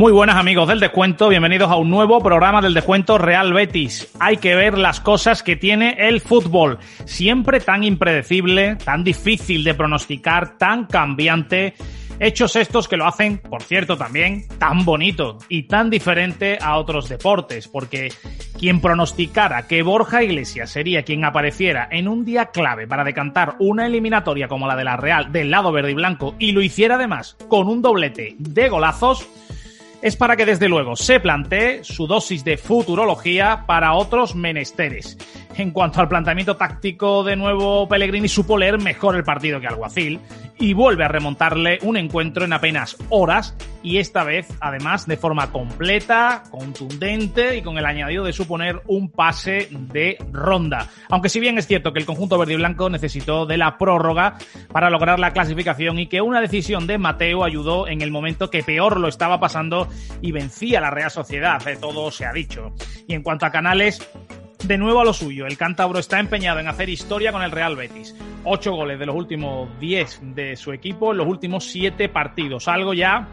Muy buenas amigos del descuento, bienvenidos a un nuevo programa del descuento Real Betis. Hay que ver las cosas que tiene el fútbol, siempre tan impredecible, tan difícil de pronosticar, tan cambiante. Hechos estos que lo hacen, por cierto, también tan bonito y tan diferente a otros deportes, porque quien pronosticara que Borja Iglesias sería quien apareciera en un día clave para decantar una eliminatoria como la de la Real del lado verde y blanco y lo hiciera además con un doblete de golazos, es para que desde luego se plantee su dosis de futurología para otros menesteres. En cuanto al planteamiento táctico, de nuevo Pellegrini supo leer mejor el partido que Alguacil y vuelve a remontarle un encuentro en apenas horas y esta vez además de forma completa, contundente y con el añadido de suponer un pase de ronda. Aunque si bien es cierto que el conjunto verde y blanco necesitó de la prórroga para lograr la clasificación y que una decisión de Mateo ayudó en el momento que peor lo estaba pasando y vencía la Real Sociedad, de todo se ha dicho. Y en cuanto a Canales, de nuevo a lo suyo. El cántabro está empeñado en hacer historia con el Real Betis. Ocho goles de los últimos diez de su equipo en los últimos siete partidos. Algo ya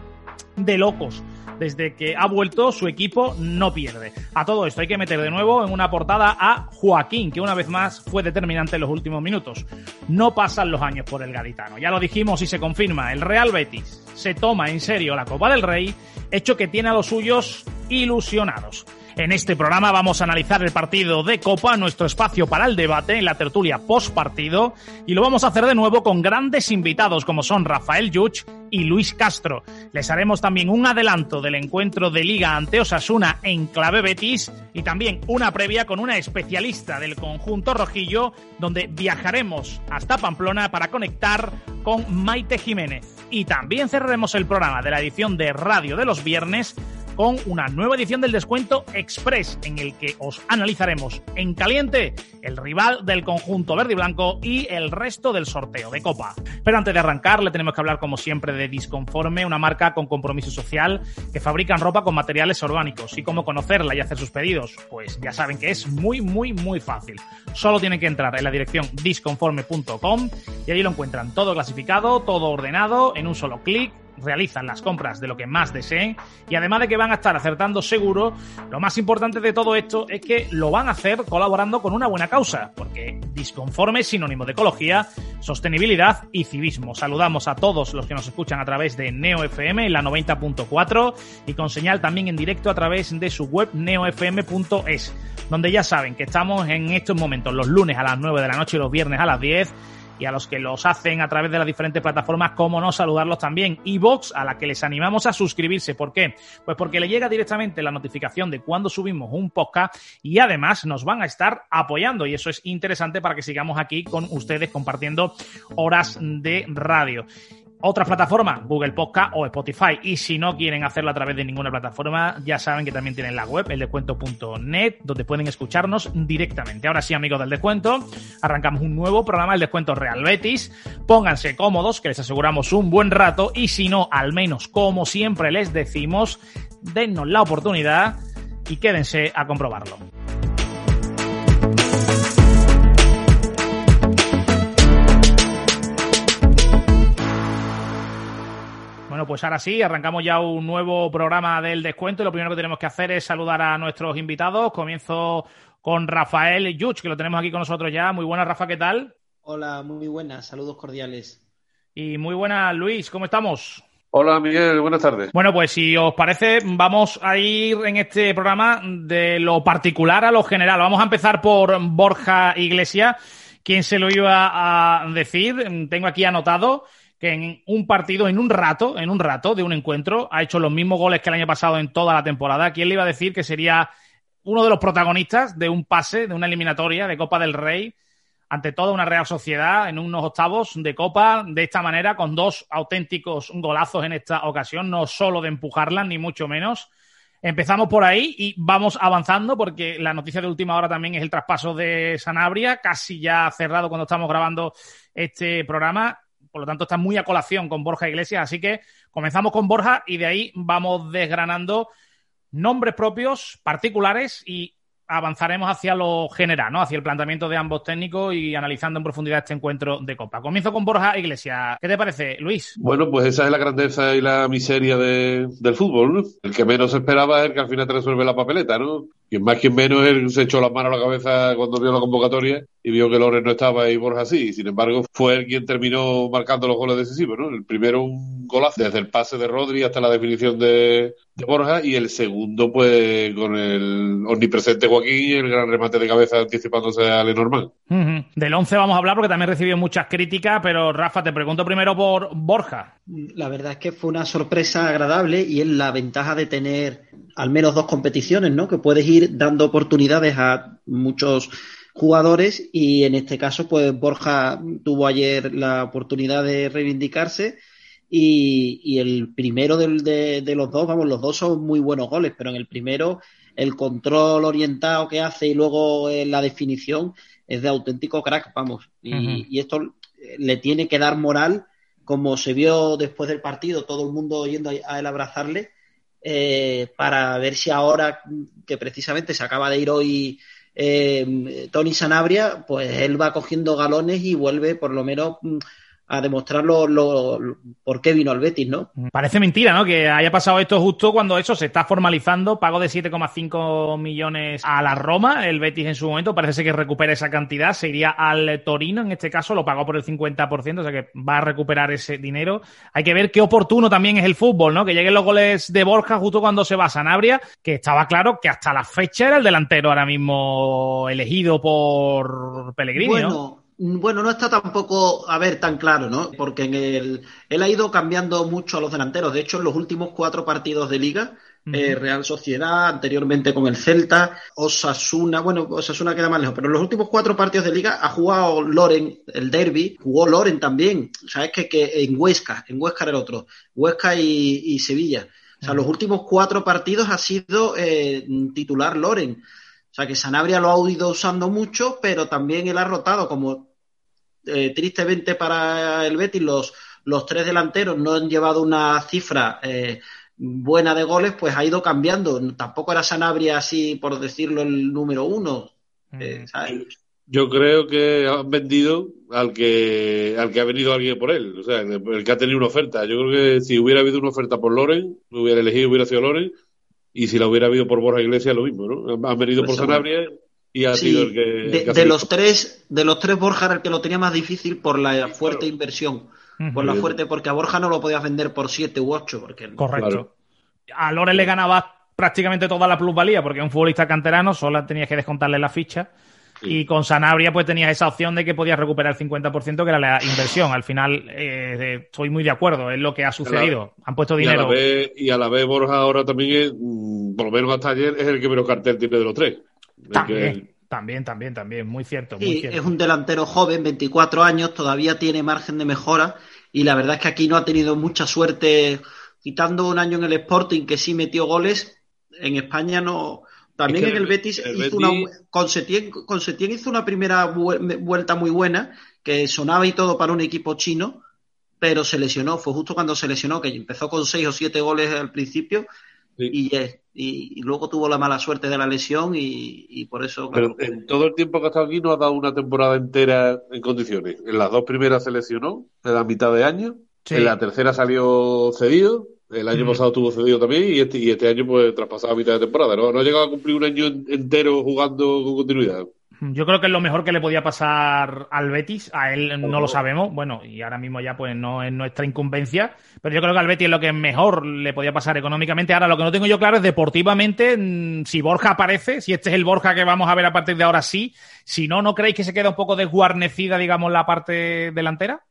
de locos. Desde que ha vuelto, su equipo no pierde. A todo esto hay que meter de nuevo en una portada a Joaquín, que una vez más fue determinante en los últimos minutos. No pasan los años por el gaditano. Ya lo dijimos y se confirma. El Real Betis se toma en serio la Copa del Rey, hecho que tiene a los suyos ilusionados. En este programa vamos a analizar el partido de Copa, nuestro espacio para el debate en la tertulia post partido, y lo vamos a hacer de nuevo con grandes invitados como son Rafael Yuch y Luis Castro. Les haremos también un adelanto del encuentro de Liga ante Osasuna en clave Betis y también una previa con una especialista del conjunto rojillo donde viajaremos hasta Pamplona para conectar con Maite Jiménez. Y también cerraremos el programa de la edición de radio de los viernes con una nueva edición del Descuento Express, en el que os analizaremos en caliente el rival del conjunto verde y blanco y el resto del sorteo de Copa. Pero antes de arrancar, le tenemos que hablar, como siempre, de Disconforme, una marca con compromiso social que fabrican ropa con materiales orgánicos. ¿Y cómo conocerla y hacer sus pedidos? Pues ya saben que es muy, muy, muy fácil. Solo tienen que entrar en la dirección disconforme.com y allí lo encuentran todo clasificado, todo ordenado, en un solo clic realizan las compras de lo que más deseen y además de que van a estar acertando seguro, lo más importante de todo esto es que lo van a hacer colaborando con una buena causa, porque disconforme es sinónimo de ecología, sostenibilidad y civismo. Saludamos a todos los que nos escuchan a través de Neo FM en la 90.4 y con señal también en directo a través de su web neofm.es, donde ya saben que estamos en estos momentos los lunes a las 9 de la noche y los viernes a las 10 y a los que los hacen a través de las diferentes plataformas, cómo no saludarlos también. Y Vox, a la que les animamos a suscribirse. ¿Por qué? Pues porque le llega directamente la notificación de cuando subimos un podcast y además nos van a estar apoyando. Y eso es interesante para que sigamos aquí con ustedes compartiendo horas de radio otra plataforma, Google Podcast o Spotify. Y si no quieren hacerlo a través de ninguna plataforma, ya saben que también tienen la web, eldescuento.net, donde pueden escucharnos directamente. Ahora sí, amigos del descuento, arrancamos un nuevo programa, el descuento Real Betis. Pónganse cómodos, que les aseguramos un buen rato. Y si no, al menos, como siempre les decimos, dennos la oportunidad y quédense a comprobarlo. Bueno, pues ahora sí, arrancamos ya un nuevo programa del descuento y lo primero que tenemos que hacer es saludar a nuestros invitados. Comienzo con Rafael Yuch, que lo tenemos aquí con nosotros ya. Muy buenas, Rafa, ¿qué tal? Hola, muy buenas, saludos cordiales. Y muy buenas, Luis, ¿cómo estamos? Hola Miguel, buenas tardes. Bueno, pues si os parece, vamos a ir en este programa de lo particular a lo general. Vamos a empezar por Borja Iglesias, quien se lo iba a decir. Tengo aquí anotado que en un partido, en un rato, en un rato de un encuentro, ha hecho los mismos goles que el año pasado en toda la temporada. ¿Quién le iba a decir que sería uno de los protagonistas de un pase, de una eliminatoria de Copa del Rey, ante toda una Real Sociedad en unos octavos de Copa, de esta manera, con dos auténticos golazos en esta ocasión, no solo de empujarla, ni mucho menos. Empezamos por ahí y vamos avanzando porque la noticia de última hora también es el traspaso de Sanabria, casi ya cerrado cuando estamos grabando este programa. Por lo tanto, está muy a colación con Borja Iglesias. Así que comenzamos con Borja y de ahí vamos desgranando nombres propios, particulares y avanzaremos hacia lo general, ¿no? Hacia el planteamiento de ambos técnicos y analizando en profundidad este encuentro de Copa. Comienzo con Borja Iglesias. ¿Qué te parece, Luis? Bueno, pues esa es la grandeza y la miseria de, del fútbol. El que menos esperaba es el que al final te resuelve la papeleta, ¿no? Quien más, quien menos, él se echó las manos a la cabeza cuando vio la convocatoria y vio que Loren no estaba y Borja sí. Sin embargo, fue él quien terminó marcando los goles decisivos, ¿no? El primero un golazo desde el pase de Rodri hasta la definición de, de Borja y el segundo, pues, con el omnipresente Joaquín y el gran remate de cabeza anticipándose a Lenormand. Uh Del 11 vamos a hablar porque también recibió muchas críticas, pero Rafa, te pregunto primero por Borja. La verdad es que fue una sorpresa agradable y es la ventaja de tener al menos dos competiciones, ¿no? Que puedes ir dando oportunidades a muchos jugadores y en este caso, pues Borja tuvo ayer la oportunidad de reivindicarse y, y el primero del, de, de, los dos, vamos, los dos son muy buenos goles, pero en el primero el control orientado que hace y luego eh, la definición es de auténtico crack, vamos. Y, uh -huh. y esto le tiene que dar moral, como se vio después del partido, todo el mundo yendo a él a abrazarle eh, para ver si ahora, que precisamente se acaba de ir hoy eh, Tony Sanabria, pues él va cogiendo galones y vuelve por lo menos a demostrar lo, lo, lo, por qué vino al Betis, ¿no? Parece mentira, ¿no? Que haya pasado esto justo cuando eso se está formalizando, pago de 7,5 millones a la Roma, el Betis en su momento parece que recupera esa cantidad, se iría al Torino, en este caso lo pagó por el 50%, o sea que va a recuperar ese dinero. Hay que ver qué oportuno también es el fútbol, ¿no? Que lleguen los goles de Borja justo cuando se va a Sanabria, que estaba claro que hasta la fecha era el delantero ahora mismo elegido por Pellegrini, bueno. ¿no? Bueno, no está tampoco, a ver, tan claro, ¿no? Porque en el, él ha ido cambiando mucho a los delanteros. De hecho, en los últimos cuatro partidos de liga, uh -huh. eh, Real Sociedad, anteriormente con el Celta, Osasuna, bueno, Osasuna queda más lejos, pero en los últimos cuatro partidos de liga ha jugado Loren, el derby, jugó Loren también. Sabes que, que en Huesca, en Huesca era el otro, Huesca y, y Sevilla. O sea, uh -huh. los últimos cuatro partidos ha sido eh, titular Loren. O sea que Sanabria lo ha ido usando mucho, pero también él ha rotado, como eh, tristemente para el Betis, los, los tres delanteros no han llevado una cifra eh, buena de goles, pues ha ido cambiando. Tampoco era Sanabria así, por decirlo, el número uno. Eh, Yo creo que han vendido al que al que ha venido alguien por él, o sea, el que ha tenido una oferta. Yo creo que si hubiera habido una oferta por Loren, hubiera elegido, hubiera sido Loren y si la hubiera habido por Borja Iglesias, lo mismo, ¿no? Han venido pues por Sanabria y ha sí, sido el que. De, que de los tres, de los tres, Borja era el que lo tenía más difícil por la fuerte claro. inversión. Uh -huh. Por la fuerte, porque a Borja no lo podías vender por siete u ocho. Porque... Correcto. Claro. A Loren le ganaba prácticamente toda la plusvalía, porque un futbolista canterano solo tenías que descontarle la ficha. Sí. Y con Sanabria pues tenías esa opción de que podías recuperar el 50% que era la inversión. Al final eh, estoy muy de acuerdo, es lo que ha sucedido. Han puesto dinero. Y a, la vez, y a la vez Borja ahora también, es, mm, por lo menos hasta ayer, es el que menos cartel tiene de los tres. También, también, también, también, muy cierto. Muy cierto. es un delantero joven, 24 años, todavía tiene margen de mejora y la verdad es que aquí no ha tenido mucha suerte, quitando un año en el Sporting que sí metió goles, en España no también es en el, el Betis, el hizo Betis... Una, con, Setién, con Setién hizo una primera vuelta muy buena, que sonaba y todo para un equipo chino, pero se lesionó. Fue justo cuando se lesionó, que empezó con seis o siete goles al principio sí. y, y, y, luego tuvo la mala suerte de la lesión y, y por eso. Pero claro, en todo el tiempo que ha estado aquí no ha dado una temporada entera en condiciones. En las dos primeras se lesionó, en la mitad de año. Sí. En la tercera salió cedido el año mm. pasado tuvo cedido también y este, y este año pues traspasado a mitad de temporada. ¿no? no ha llegado a cumplir un año entero jugando con continuidad. Yo creo que es lo mejor que le podía pasar al Betis. A él no lo sabemos. Bueno, y ahora mismo ya pues no es nuestra incumbencia. Pero yo creo que al Betis es lo que mejor le podía pasar económicamente. Ahora lo que no tengo yo claro es deportivamente mm, si Borja aparece, si este es el Borja que vamos a ver a partir de ahora sí. Si no, ¿no creéis que se queda un poco desguarnecida, digamos, la parte delantera?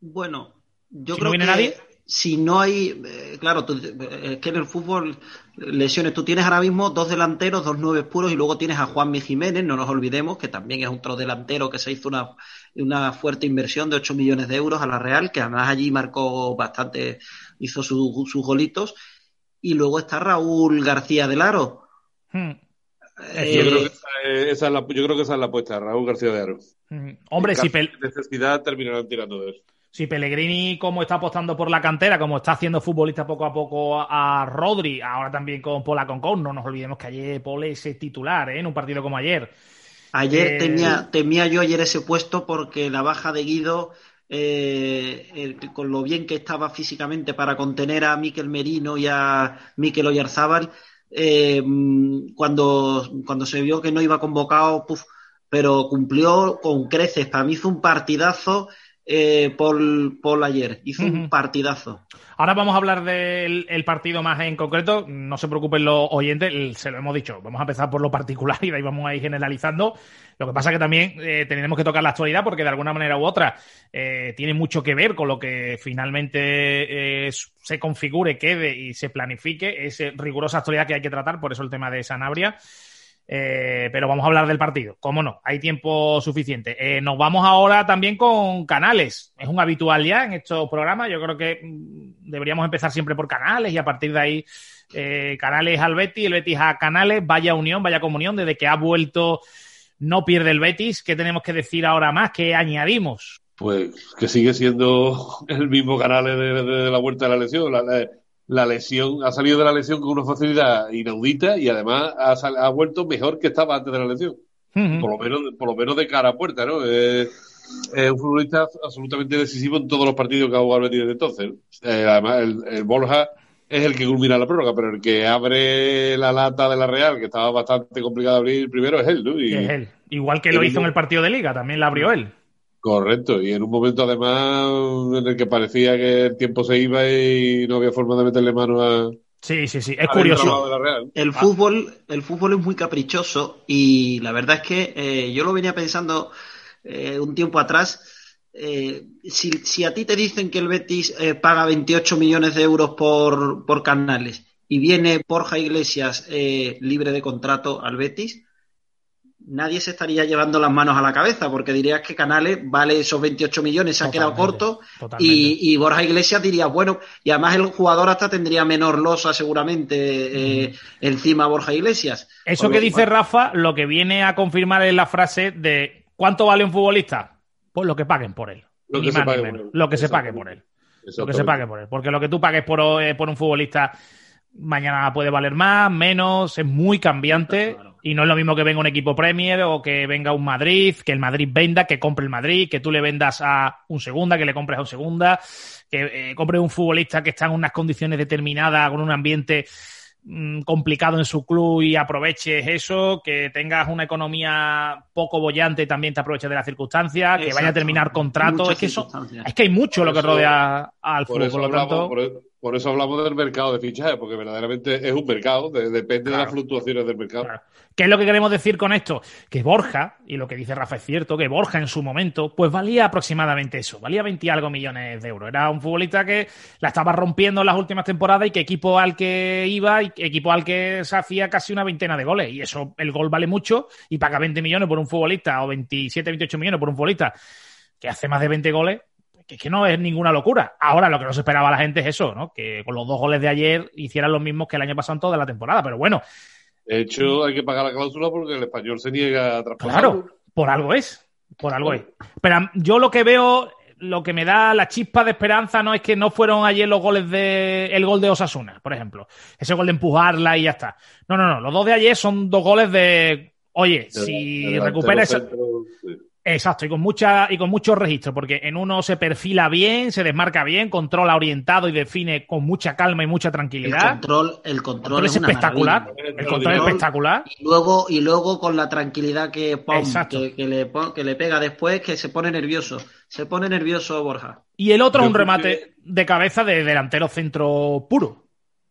Bueno, yo si creo no viene que... nadie si no hay, eh, claro, es que en el fútbol lesiones, tú tienes ahora mismo dos delanteros, dos nueve puros y luego tienes a Juanmi Jiménez, no nos olvidemos que también es otro delantero que se hizo una, una fuerte inversión de 8 millones de euros a la Real, que además allí marcó bastante, hizo sus golitos. Y luego está Raúl García del Aro. Hmm. Eh, yo, creo que esa, es la, yo creo que esa es la apuesta, Raúl García de Aro. Hmm. Hombre, si necesidad terminarán tirando de eso si Pellegrini, como está apostando por la cantera, como está haciendo futbolista poco a poco a Rodri, ahora también con Pola Concon, no nos olvidemos que ayer Paul es titular ¿eh? en un partido como ayer. Ayer eh, temía, yo ayer ese puesto porque la baja de Guido, eh, con lo bien que estaba físicamente para contener a Miquel Merino y a Miquel Oyarzábal, cuando, cuando se vio que no iba convocado, pero cumplió con creces. Para mí hizo un partidazo eh, Paul, ayer. Hizo un partidazo. Ahora vamos a hablar del partido más en concreto. No se preocupen los oyentes, se lo hemos dicho. Vamos a empezar por lo particular y de ahí vamos a ir generalizando. Lo que pasa es que también eh, tenemos que tocar la actualidad porque de alguna manera u otra eh, tiene mucho que ver con lo que finalmente eh, se configure, quede y se planifique. Es rigurosa actualidad que hay que tratar, por eso el tema de Sanabria. Eh, pero vamos a hablar del partido. ¿Cómo no? Hay tiempo suficiente. Eh, nos vamos ahora también con canales. Es un habitual ya en estos programas. Yo creo que mm, deberíamos empezar siempre por canales y a partir de ahí eh, canales al Betis, el Betis a canales. Vaya unión, vaya comunión. Desde que ha vuelto no pierde el Betis. ¿Qué tenemos que decir ahora más? ¿Qué añadimos? Pues que sigue siendo el mismo canal de, la vuelta de la lesión. La, lesión, ha salido de la lesión con una facilidad inaudita y además ha, vuelto mejor que estaba antes de la lesión. por, lo menos, por lo menos de cara a puerta, ¿no? es un futbolista absolutamente decisivo en todos los partidos que ha jugado el desde entonces. Eh, además, el, Borja es el que culmina la prórroga, pero el que abre la lata de la Real, que estaba bastante complicado abrir primero, es él, ¿no? es él. Igual que lo hizo en el partido de Liga, también la abrió él. Correcto, y en un momento además en el que parecía que el tiempo se iba y no había forma de meterle mano a. Sí, sí, sí, es curioso. El fútbol, el fútbol es muy caprichoso y la verdad es que eh, yo lo venía pensando eh, un tiempo atrás. Eh, si, si, a ti te dicen que el Betis paga 28 millones de euros por, por canales y viene Borja Iglesias libre de contrato al Betis, nadie se estaría llevando las manos a la cabeza, porque dirías que Canales vale esos 28 millones, se ha quedado corto, y, Borja Iglesias diría, bueno, y además el jugador hasta tendría menor losa seguramente eh, encima Borja Iglesias. Eso que dice Rafa, lo que viene a confirmar es la frase de ¿cuánto vale un futbolista? Pues lo que paguen por él. Lo que, se pague, por él. lo que se pague por él. Lo que se pague por él. Porque lo que tú pagues por, eh, por un futbolista mañana puede valer más, menos, es muy cambiante. Y no es lo mismo que venga un equipo Premier o que venga un Madrid, que el Madrid venda, que compre el Madrid, que tú le vendas a un segunda, que le compres a un segunda, que eh, compres un futbolista que está en unas condiciones determinadas, con un ambiente mm, complicado en su club y aproveches eso, que tengas una economía poco bollante y también te aproveches de las circunstancias, que vaya a terminar contrato. Es que, eso, es que hay mucho lo que rodea al fútbol. Por lo tanto... Por eso hablamos del mercado de fichajes, porque verdaderamente es un mercado, depende de las fluctuaciones del mercado. ¿Qué es lo que queremos decir con esto? Que Borja, y lo que dice Rafa es cierto, que Borja en su momento, pues valía aproximadamente eso, valía 20 y algo millones de euros. Era un futbolista que la estaba rompiendo en las últimas temporadas y que equipo al que iba y equipo al que se hacía casi una veintena de goles. Y eso, el gol vale mucho y paga 20 millones por un futbolista o 27, 28 millones por un futbolista que hace más de 20 goles, que, que no es ninguna locura. Ahora lo que no se esperaba la gente es eso, ¿no? Que con los dos goles de ayer hicieran los mismos que el año pasado en toda la temporada. Pero bueno. De hecho, hay que pagar la cláusula porque el español se niega a traspasar. Claro, por algo es. Por algo es. Pero yo lo que veo, lo que me da la chispa de esperanza no es que no fueron ayer los goles de. el gol de Osasuna, por ejemplo. Ese gol de empujarla y ya está. No, no, no. Los dos de ayer son dos goles de. Oye, si recuperas. Exacto, y con mucha y con mucho registro, porque en uno se perfila bien, se desmarca bien, controla orientado y define con mucha calma y mucha tranquilidad. El control, el control, es, espectacular. El control es espectacular. Y luego, y luego con la tranquilidad que, que, le, que le pega después, que se pone nervioso. Se pone nervioso Borja. Y el otro es un remate de cabeza de delantero centro puro.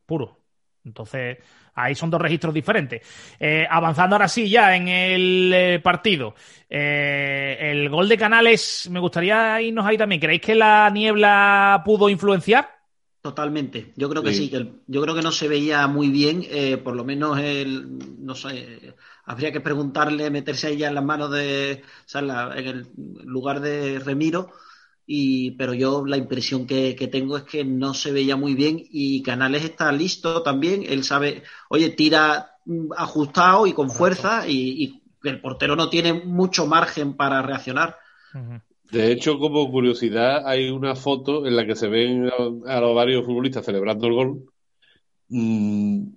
Puro. Entonces, Ahí son dos registros diferentes. Eh, avanzando ahora sí ya en el eh, partido. Eh, el gol de Canales, me gustaría irnos ahí también. ¿Creéis que la niebla pudo influenciar? Totalmente. Yo creo que sí, que yo creo que no se veía muy bien, eh, por lo menos el, no sé, habría que preguntarle, meterse ahí ya en las manos de, o sea, en, el lugar de Remiro, y, pero yo la impresión que, tengo es que no se veía muy bien y Canales está listo también, él sabe, oye, tira mm, ajustado y con fuerza y, el portero no tiene mucho margen para reaccionar. De hecho, como curiosidad, hay una foto en la que se ven a, los varios futbolistas celebrando el gol. Mm,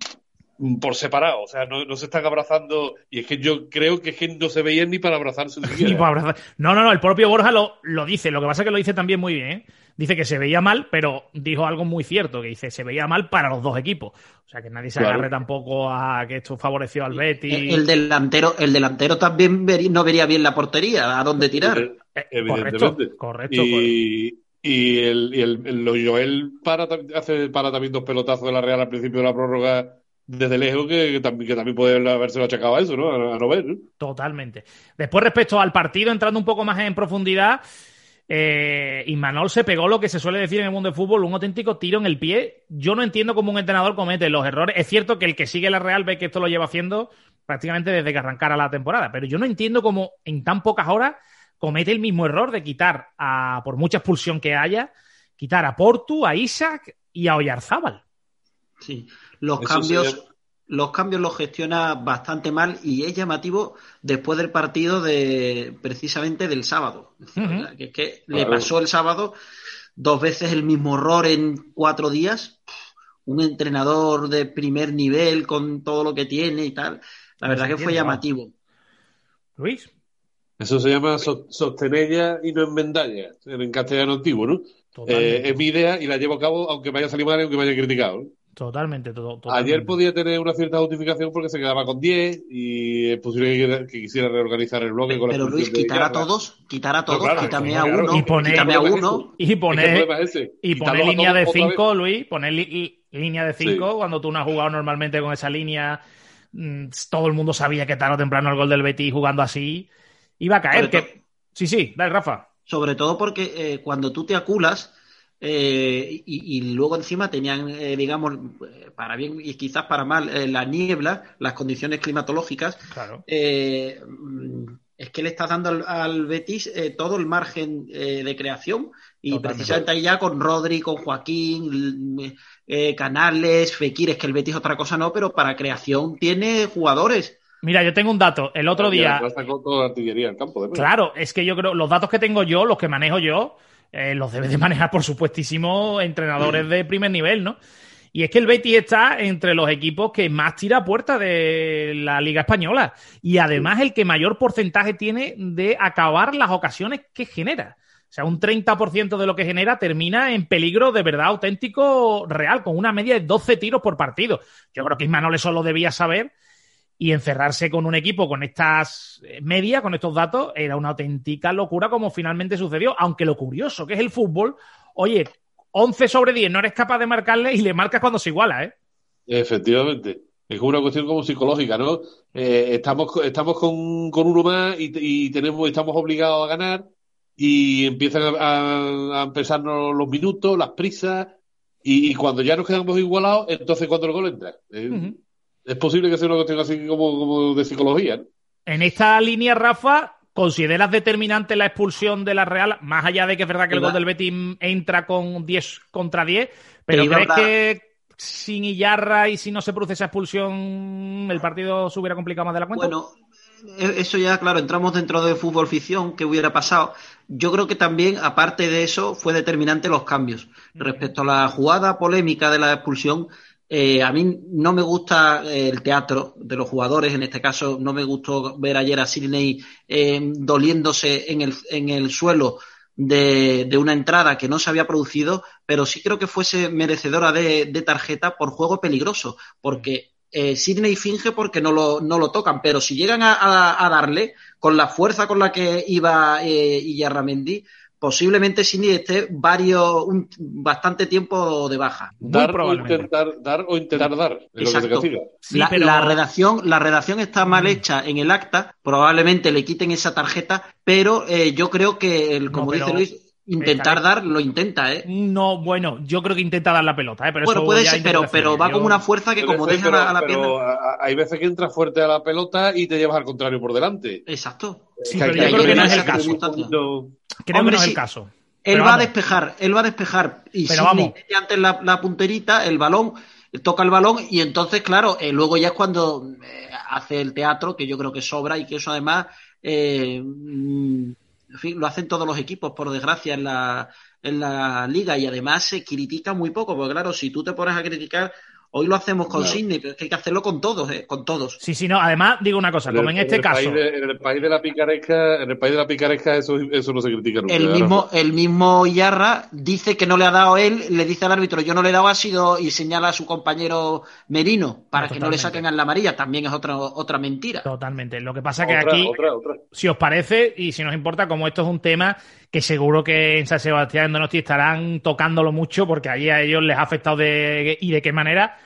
por separado. O sea, no, se están abrazando. Y es que yo creo que, es que no se veían ni para abrazarse. ni para abrazar. No, no, no. El propio Borja lo, lo dice. Lo que pasa es que lo dice también muy bien. ¿eh? Dice que se veía mal, pero dijo algo muy cierto, que dice se veía mal para los dos equipos. O sea, que nadie se agarre tampoco a que esto favoreció al Betis. El, delantero, el delantero también no vería bien la portería, a dónde tirar. Eh, evidentemente. Correcto, y, Y el, y el, Joel para, hace para también dos pelotazos de la Real al principio de la prórroga desde lejos que, también, puede haberse achacado a eso, ¿no? A, ver. Totalmente. Después, respecto al partido, entrando un poco más en profundidad, eh, y Manol se pegó lo que se suele decir en el mundo del fútbol, un auténtico tiro en el pie. Yo no entiendo cómo un entrenador comete los errores. Es cierto que el que sigue la Real ve que esto lo lleva haciendo prácticamente desde que arrancara la temporada, pero yo no entiendo cómo en tan pocas horas comete el mismo error de quitar, a, por mucha expulsión que haya, quitar a Portu, a Isaac y a Oyarzábal. Sí, los cambios, los cambios los gestiona bastante mal y es llamativo después del partido de precisamente del sábado. Que es que le pasó el sábado dos veces el mismo error en cuatro días. Un entrenador de primer nivel con todo lo que tiene y tal. La verdad que fue llamativo. Luis. Eso se llama sostenella y no enmendalla, en castellano antiguo, ¿no? Eh, es mi idea y la llevo a cabo aunque me haya salido mal y aunque me haya criticado. Totalmente, todo. Ayer podía tener una cierta justificación porque se quedaba con 10 y es posible que, quisiera reorganizar el bloque con Pero Luis, quitar a todos, quitar a todos, quítame a uno, y poner, a uno. Y poner, y poner línea de 5, Luis, poner línea de 5 cuando tú no has jugado normalmente con esa línea. Mm, todo el mundo sabía que tarde o temprano el gol del Betis jugando así iba a caer. Que... Sí, sí, dale, Rafa. Sobre todo porque eh, cuando tú te aculas eh, y, luego encima tenían, eh, digamos, para bien y quizás para mal, la niebla, las condiciones climatológicas. Claro. es que le estás dando al, Betis todo el margen de creación y precisamente ahí ya con Rodri, con Joaquín, Canales, Fekir, es que el Betis otra cosa no, pero para creación tiene jugadores. Mira, yo tengo un dato. El otro día. campo, claro, es que yo creo, los datos que tengo yo, los que manejo yo, eh, los debe de manejar, por supuestísimo, entrenadores de primer nivel, ¿no? Y es que el Betis está entre los equipos que más tira a puerta de la Liga Española. Y además el que mayor porcentaje tiene de acabar las ocasiones que genera. O sea, un 30% de lo que genera termina en peligro de verdad auténtico real, con una media de 12 tiros por partido. Yo creo que Ismael eso lo debía saber y encerrarse con un equipo con estas eh, medias, con estos datos, era una auténtica locura como finalmente sucedió. Aunque lo curioso que es el fútbol, oye, 11 sobre 10 no eres capaz de marcarle y le marcas cuando se iguala, ¿eh? Efectivamente. Es una cuestión como psicológica, ¿no? Eh, estamos estamos con, uno más y, tenemos estamos obligados a ganar y empiezan a, a, empezarnos los minutos, las prisas y, cuando ya nos quedamos igualados, entonces cuando el gol entra. Eh, es posible que sea una cuestión así como, de psicología. En esta línea, Rafa, ¿consideras determinante la expulsión de la Real? Más allá de que es verdad que el gol del Betis entra con 10 contra 10, pero ¿crees que sin Iyarra y si no se produce esa expulsión, el partido se hubiera complicado más de la cuenta? Bueno, e-, eso ya, claro, entramos dentro de fútbol ficción, ¿qué hubiera pasado? Yo creo que también, aparte de eso, fue determinante los cambios. Respecto a la jugada polémica de la expulsión, eh, a mí no me gusta eh, el teatro de los jugadores, en este caso no me gustó ver ayer a Sidney eh, doliéndose en el, en el suelo de, de, una entrada que no se había producido, pero sí creo que fuese merecedora de, de tarjeta por juego peligroso, porque eh, Sidney finge porque no lo, no lo tocan, pero si llegan a, a, darle con la fuerza con la que iba eh, Iyarramendi, posiblemente Cindy esté varios, un, bastante tiempo de baja. Dar o, intentar, dar o intentar dar. Exacto. la, redacción, la redacción está mal mm. hecha en el acta, probablemente le quiten esa tarjeta, pero eh, yo creo que, el, como dice Luis, Intentar dar, lo intenta, ¿eh? No, bueno, yo creo que intenta dar la pelota, ¿eh? Pero bueno, eso puede ser, pero, pero va yo- con una fuerza que como deja a la pero pierna. hay veces que entras fuerte a la pelota y te llevas al contrario por delante. Exacto. Sí, pero yo creo que no es el caso. Creo Hombre, que no es sí. el caso. Él va a despejar, él va a despejar y vamos. mete antes la, la punterita, el balón, toca el balón y entonces, claro, eh, luego ya es cuando eh, hace el teatro, que yo creo que sobra y que eso además, eh, mm, en fin, lo hacen todos los equipos, por desgracia, en la, en la liga y además se critica muy poco, porque claro, si tú te pones a criticar, hoy lo hacemos con Claro. Sidney, pero es que hay que hacerlo con todos, eh, con todos. Sí, sí, no. Además, digo una cosa, como en este caso. país de- en el país de la picaresca, en el país de la picaresca eso, eso no se critica nunca. El mismo, el mismo Yarra dice que no le ha dado él, le dice al árbitro, yo no le he dado, ha sido, y señala a su compañero Merino para que no le saquen a la amarilla. También es otra, otra mentira. Totalmente. Lo que pasa que Otra, aquí, otra, otra. si os parece y si nos importa, como esto es un tema que seguro que en San Sebastián en Donosti estarán tocándolo mucho porque allí a ellos les ha afectado de, y de qué manera.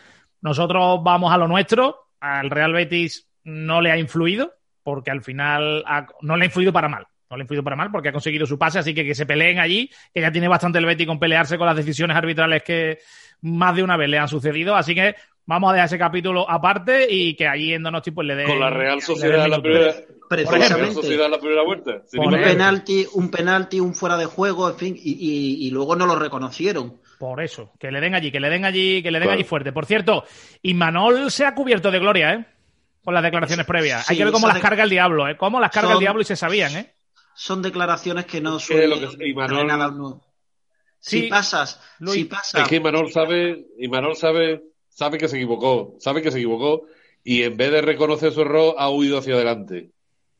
Nosotros vamos a lo nuestro. Al Real Betis no le ha influido porque al final no le ha influido para mal. No le ha influido para mal porque ha conseguido su pase, así que que se peleen allí, que ya tiene bastante el Betis con pelearse con las decisiones arbitrales que más de una vez le han sucedido. Así que vamos a dejar ese capítulo aparte y que allí en Donosti pues le den Con la Real Sociedad en la primera, con la Real Precisamente. Sociedad en la primera vuelta. Un penalti, un penalti, un fuera de juego, en fin, y, y- y luego no lo reconocieron. Por eso, que le den allí, que le den allí, que le den Claro. allí fuerte. Por cierto, Imanol se ha cubierto de gloria, ¿eh? Con las declaraciones previas. Sí, Hay que ver cómo las de- carga el diablo, ¿eh? Cómo las carga el Son- diablo y se sabían, ¿eh? Son declaraciones que no Es que suelen lo que- Imanol- nada nuevo. Sí, si pasas, Luis, si pasas, Es que Imanol sabe, Imanol sabe, sabe que se equivocó, sabe que se equivocó y en vez de reconocer su error ha huido hacia adelante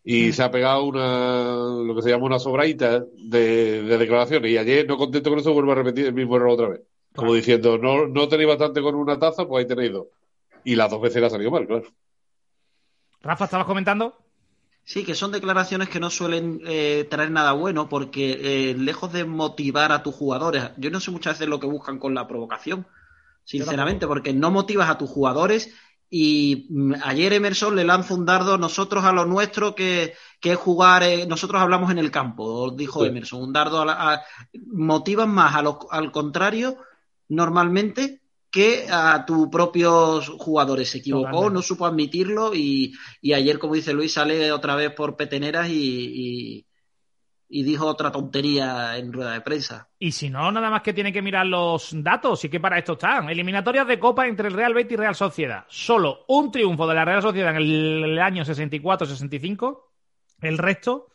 y se ha pegado una, lo que se llama una sobradita de, de declaraciones y ayer no contento con eso vuelve a repetir el mismo error otra vez, como Claro. diciendo no, no tenéis bastante con una taza, pues ahí tenéis dos y las dos veces le ha salido mal, claro. Rafa, ¿estabas comentando? Sí, que son declaraciones que no suelen eh, traer nada bueno porque eh, lejos de motivar a tus jugadores, yo no sé muchas veces lo que buscan con la provocación, sinceramente, porque no motivas a tus jugadores y mm, ayer Emerson le lanza un dardo nosotros a lo nuestro que, que es jugar, eh, nosotros hablamos en el campo, dijo Sí. Emerson, un dardo a la- a- motivan más a los, al contrario normalmente que a tus propios jugadores. Se equivocó, Totalmente. no supo admitirlo y, y ayer, como dice Luis, sale otra vez por peteneras y, y, y dijo otra tontería en rueda de prensa. Y si no, nada más que tiene que mirar los datos y que para esto están. Eliminatorias de Copa entre el Real Betis y Real Sociedad. Solo un triunfo de la Real Sociedad en el, año 64-65. El resto,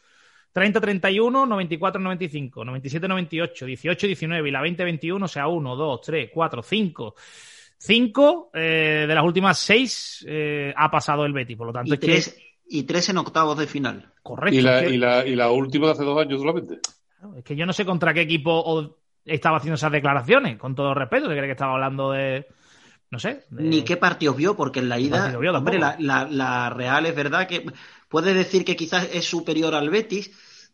30-31, 94-95, 97-98, 18-19 y la 20-21, o sea, 1, 2, 3, 4, 5. 5 de las últimas 6 ha pasado el Betis. Por lo tanto, Y es que tres, y tres en octavos de final. correcto. Y la, y, la, y la última de hace dos años solamente. es que yo no sé contra qué equipo estaba haciendo esas declaraciones, con todo respeto. ¿Se cree que estaba hablando de. No sé. de- Ni qué partidos vio, porque en la ida, vio hombre, la, la- la Real es verdad que puede decir que quizás es superior al Betis,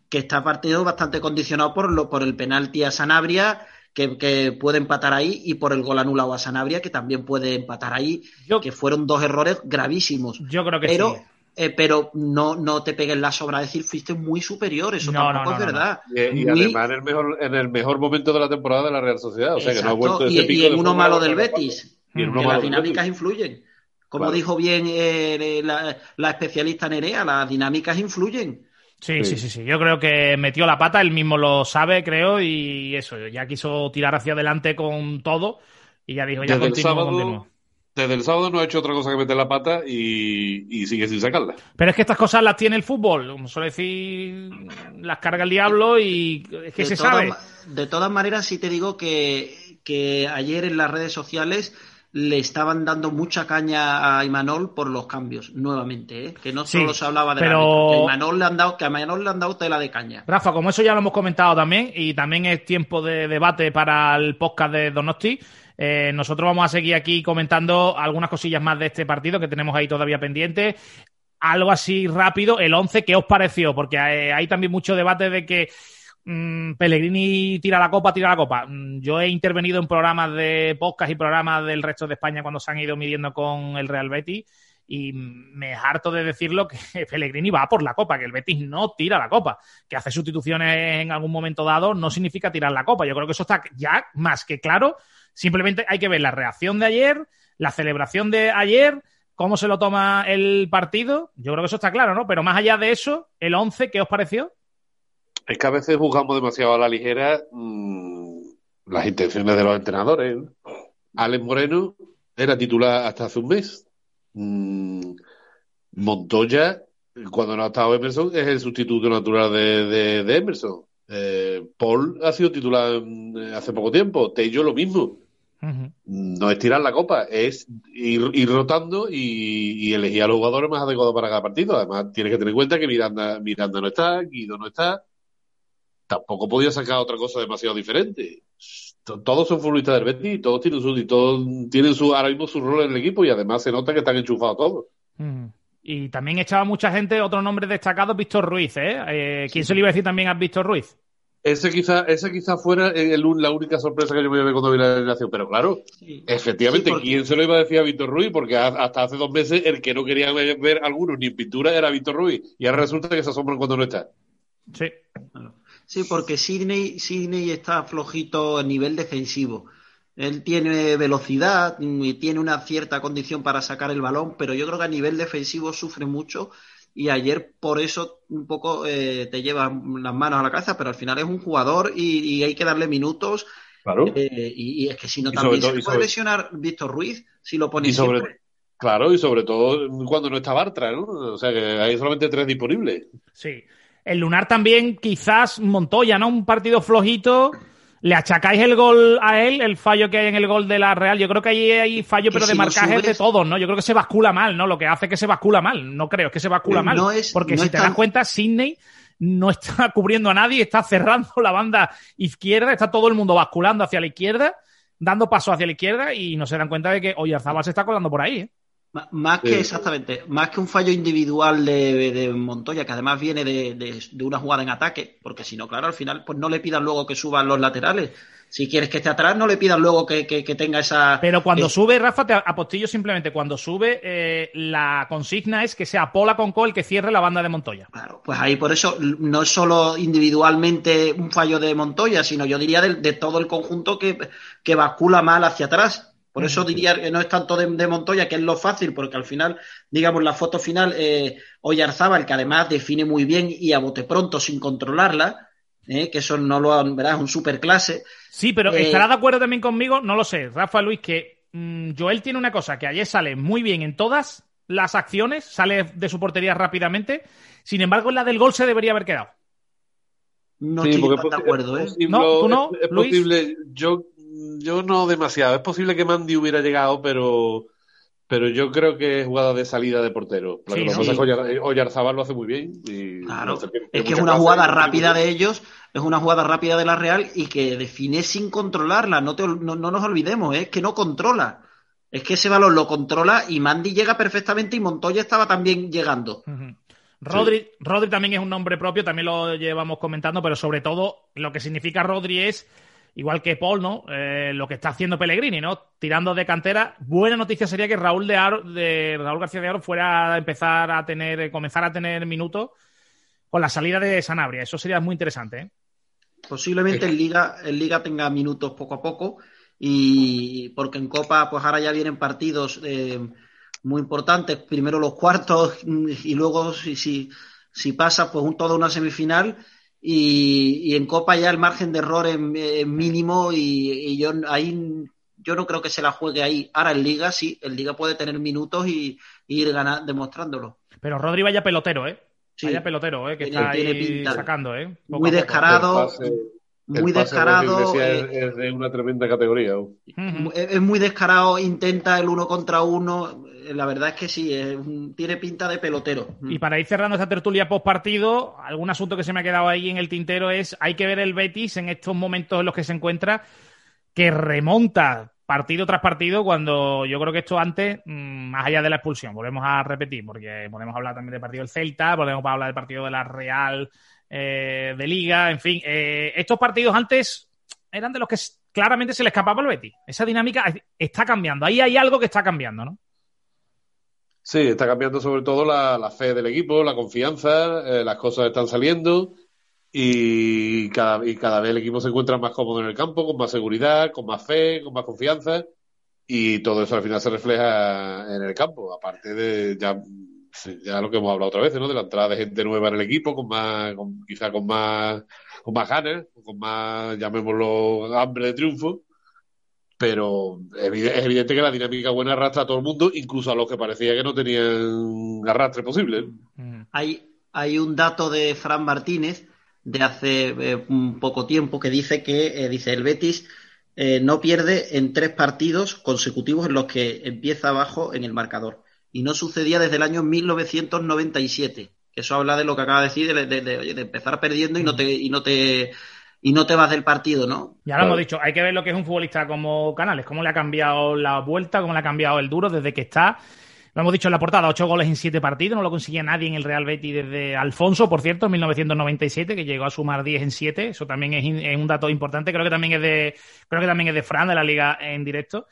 que está partido bastante condicionado por, lo, por el penalti a Sanabria, que, que puede empatar ahí, y por el gol anulado a Sanabria, que también puede empatar ahí, Yo- que fueron dos errores gravísimos. Yo creo que pero sí. Eh, pero no, no te pegues la sobra decir fuiste muy superior, eso No, tampoco no, es no, no, verdad. Y, y Muy- además en el, mejor, en el mejor momento de la temporada de la Real Sociedad. O sea que no ha vuelto y, ese y pico en uno forma malo de del Betis, Y en Mm, uno que malo las dinámicas Betis. influyen. Como Claro. dijo bien eh, la, la especialista Nerea, las dinámicas influyen. Sí, sí, Sí. sí, sí. Yo creo que metió la pata, él mismo lo sabe, creo, y eso, ya quiso tirar hacia adelante con todo y ya dijo, ya Desde el continúo, sábado- continúo. Desde el sábado no ha hecho otra cosa que meter la pata y, y sigue sin sacarla. Pero es que estas cosas las tiene el fútbol, como suele decir, las carga el diablo y es que de, se todas sabe. de todas maneras, sí te digo que, que ayer en las redes sociales le estaban dando mucha caña a Imanol por los cambios, nuevamente, ¿eh? que no Sí, solo se hablaba de pero- que Imanol le han dado, que a Imanol le han dado tela de caña. Rafa, como eso ya lo hemos comentado también, y también es tiempo de debate para el podcast de Donosti, eh, nosotros vamos a seguir aquí comentando algunas cosillas más de este partido que tenemos ahí todavía pendientes. Algo así rápido, el 11, ¿qué os pareció? Porque eh, hay también mucho debate de que mm, Pellegrini tira la copa, tira la copa. Mm, Yo he intervenido en programas de podcast y programas del resto de España cuando se han ido midiendo con el Real Betis y me harto de decirlo que Pellegrini va por la copa, que el Betis no tira la copa, que hace sustituciones en algún momento dado no significa tirar la copa. Yo creo que eso está ya más que claro. Simplemente hay que ver la reacción de ayer, la celebración de ayer, cómo se lo toma el partido. Yo creo que eso está claro, ¿no? Pero más allá de eso, el 11, ¿qué os pareció? Es que a veces jugamos demasiado a la ligera mmm, las intenciones de los entrenadores. Alex Moreno era titular hasta hace un mes. Mm, Montoya, cuando no ha estado Emerson, es el sustituto natural de, de, de Emerson. Eh, Paul ha sido titular mm, hace poco tiempo. Tello lo mismo. Uh -huh. No es tirar la copa, es ir, ir rotando y, y, elegir a los jugadores más adecuados para cada partido. Además, tienes que tener en cuenta que Miranda, Miranda no está, Guido no está. Tampoco podía sacar otra cosa demasiado diferente. Todos son futbolistas del Betis y todos tienen su, y todos tienen su, ahora mismo su rol en el equipo y además se nota que están enchufados todos. -huh. Y también echaba mucha gente, otro nombre destacado, Víctor Ruiz, ¿eh? eh ¿Quién sí. se le iba a decir también a Víctor Ruiz? Ese quizá, ese quizá fuera el, la única sorpresa que yo me llevé cuando vi la delegación. Pero claro, sí. efectivamente, sí, porque... ¿quién se lo iba a decir a Víctor Ruiz? Porque hasta hace dos meses el que no quería ver, ver algunos ni en pintura era Víctor Ruiz. Y ahora resulta que se asombran cuando no está. Sí. Sí, porque Sidney, Sidney está flojito a nivel defensivo. Él tiene velocidad y tiene una cierta condición para sacar el balón, pero yo creo que a nivel defensivo sufre mucho y ayer por eso un poco eh, te lleva las manos a la cabeza, pero al final es un jugador y, y hay que darle minutos. Claro. Eh, y, y, es que si no, también todo, se puede sobre... lesionar Víctor Ruiz si lo pone sobre... siempre. Claro, y sobre todo cuando no está Bartra, ¿no? O sea que hay solamente tres disponibles. Sí. El Lunar también, quizás Montoya, ¿no? Un partido flojito. ¿Le achacáis el gol a él, el fallo que hay en el gol de la Real? Yo creo que ahí hay fallo, pero de marcaje de todos, ¿no? Yo creo que se bascula mal, ¿no? Lo que hace que se bascula mal. No creo, es que se bascula mal. No es, porque no si te tan... das cuenta, Sidney no está cubriendo a nadie, está cerrando la banda izquierda, está todo el mundo basculando hacia la izquierda, dando paso hacia la izquierda y no se dan cuenta de que Oyarzabal se está colando por ahí, ¿eh? Más que, exactamente, más que un fallo individual de, de Montoya, que además viene de, de, de, una jugada en ataque, porque si no, claro, al final, pues no le pidan luego que suban los laterales. Si quieres que esté atrás, no le pidan luego que, que, que tenga esa. Pero cuando eh, sube, Rafa, te apostillo simplemente, cuando sube, eh, la consigna es que sea Pola con el que cierre la banda de Montoya. Claro, pues ahí por eso no es solo individualmente un fallo de Montoya, sino yo diría de, de todo el conjunto que, que bascula mal hacia atrás. Por eso diría que no es tanto de, de, Montoya, que es lo fácil, porque al final, digamos, la foto final, eh, Oyarzábal, que además define muy bien y a bote pronto sin controlarla, eh, que eso no lo han, ¿verdad? Es un super clase. Sí, pero eh, estará de acuerdo también conmigo, no lo sé, Rafa Luis, que mmm, Joel tiene una cosa, que ayer sale muy bien en todas las acciones, sale de su portería rápidamente, sin embargo, en la del gol se debería haber quedado. No sí, estoy de acuerdo, ¿eh? No, tú no, es, es Luis? posible, yo yo no demasiado. Es posible que Mandy hubiera llegado, pero pero yo creo que es jugada de salida de portero. Sí, lo sí. que Oyarzabal lo hace muy bien. Y claro, no es que es una jugada rápida de ellos, es una jugada rápida de la Real y que define sin controlarla. No, te, no, no nos olvidemos, ¿eh? es que no controla. Es que ese balón lo controla y Mandy llega perfectamente y Montoya estaba también llegando. Uh -huh. Rodri, sí. Rodri también es un nombre propio, también lo llevamos comentando, pero sobre todo lo que significa Rodri es igual que Paul, ¿no? Eh, lo que está haciendo Pellegrini, ¿no? Tirando de cantera. Buena noticia sería que Raúl de, Aro, de Raúl García de Aro fuera a empezar a tener, comenzar a tener minutos con la salida de Sanabria. Eso sería muy interesante, ¿eh? Posiblemente en Liga, en Liga tenga minutos poco a poco. Y porque en Copa, pues ahora ya vienen partidos eh, muy importantes. Primero los cuartos y luego, si, si, si pasa, pues un, toda una semifinal y, y, en Copa ya el margen de error es, es mínimo y, y, yo ahí yo no creo que se la juegue ahí. Ahora en Liga sí, en Liga puede tener minutos y, y ir ganando, demostrándolo. Pero Rodri vaya pelotero, ¿eh? Sí. Vaya pelotero, ¿eh? Que tiene, está ahí pinta. sacando, ¿eh? Poco muy descarado. muy descarado. Eh, es, de una tremenda categoría. Uh -huh. Es muy descarado, intenta el uno contra uno la verdad es que sí, es, tiene pinta de pelotero. Y para ir cerrando esta tertulia post partido, algún asunto que se me ha quedado ahí en el tintero es, hay que ver el Betis en estos momentos en los que se encuentra, que remonta partido tras partido cuando yo creo que esto antes, mmm, más allá de la expulsión, volvemos a repetir, porque podemos hablar también del partido del Celta, podemos hablar del partido de la Real eh, de Liga, en fin, eh, estos partidos antes eran de los que claramente se le escapaba al Betis. Esa dinámica está cambiando, ahí hay algo que está cambiando, ¿no? Sí, está cambiando sobre todo la, fe del equipo, la confianza, eh, las cosas están saliendo y cada, y cada vez el equipo se encuentra más cómodo en el campo, con más seguridad, con más fe, con más confianza y todo eso al final se refleja en el campo, aparte de ya, lo que hemos hablado otra vez, ¿no? De la entrada de gente nueva en el equipo, con más, con, quizá con más, con más ganas, con más, llamémoslo, hambre de triunfo pero es evidente que la dinámica buena arrastra a todo el mundo, incluso a los que parecía que no tenían arrastre posible. Mm. Hay, hay un dato de Fran Martínez de hace eh, un poco tiempo que dice que eh, dice el Betis eh, no pierde en tres partidos consecutivos en los que empieza abajo en el marcador y no sucedía desde el año 1997 eso habla de lo que acaba de decir de, de empezar perdiendo y no te y no te y no te vas del partido, ¿no? Ya lo hemos dicho, hay que ver lo que es un futbolista como Canales, cómo le ha cambiado la vuelta, cómo le ha cambiado el duro desde que está. Lo hemos dicho en la portada, ocho goles en siete partidos, no lo conseguía nadie en el Real Betis desde Alfonso, por cierto, en 1997, que llegó a sumar 10 en 7. Eso también es, un dato importante. Creo que también es de, creo que también es de Fran, de la Liga en directo.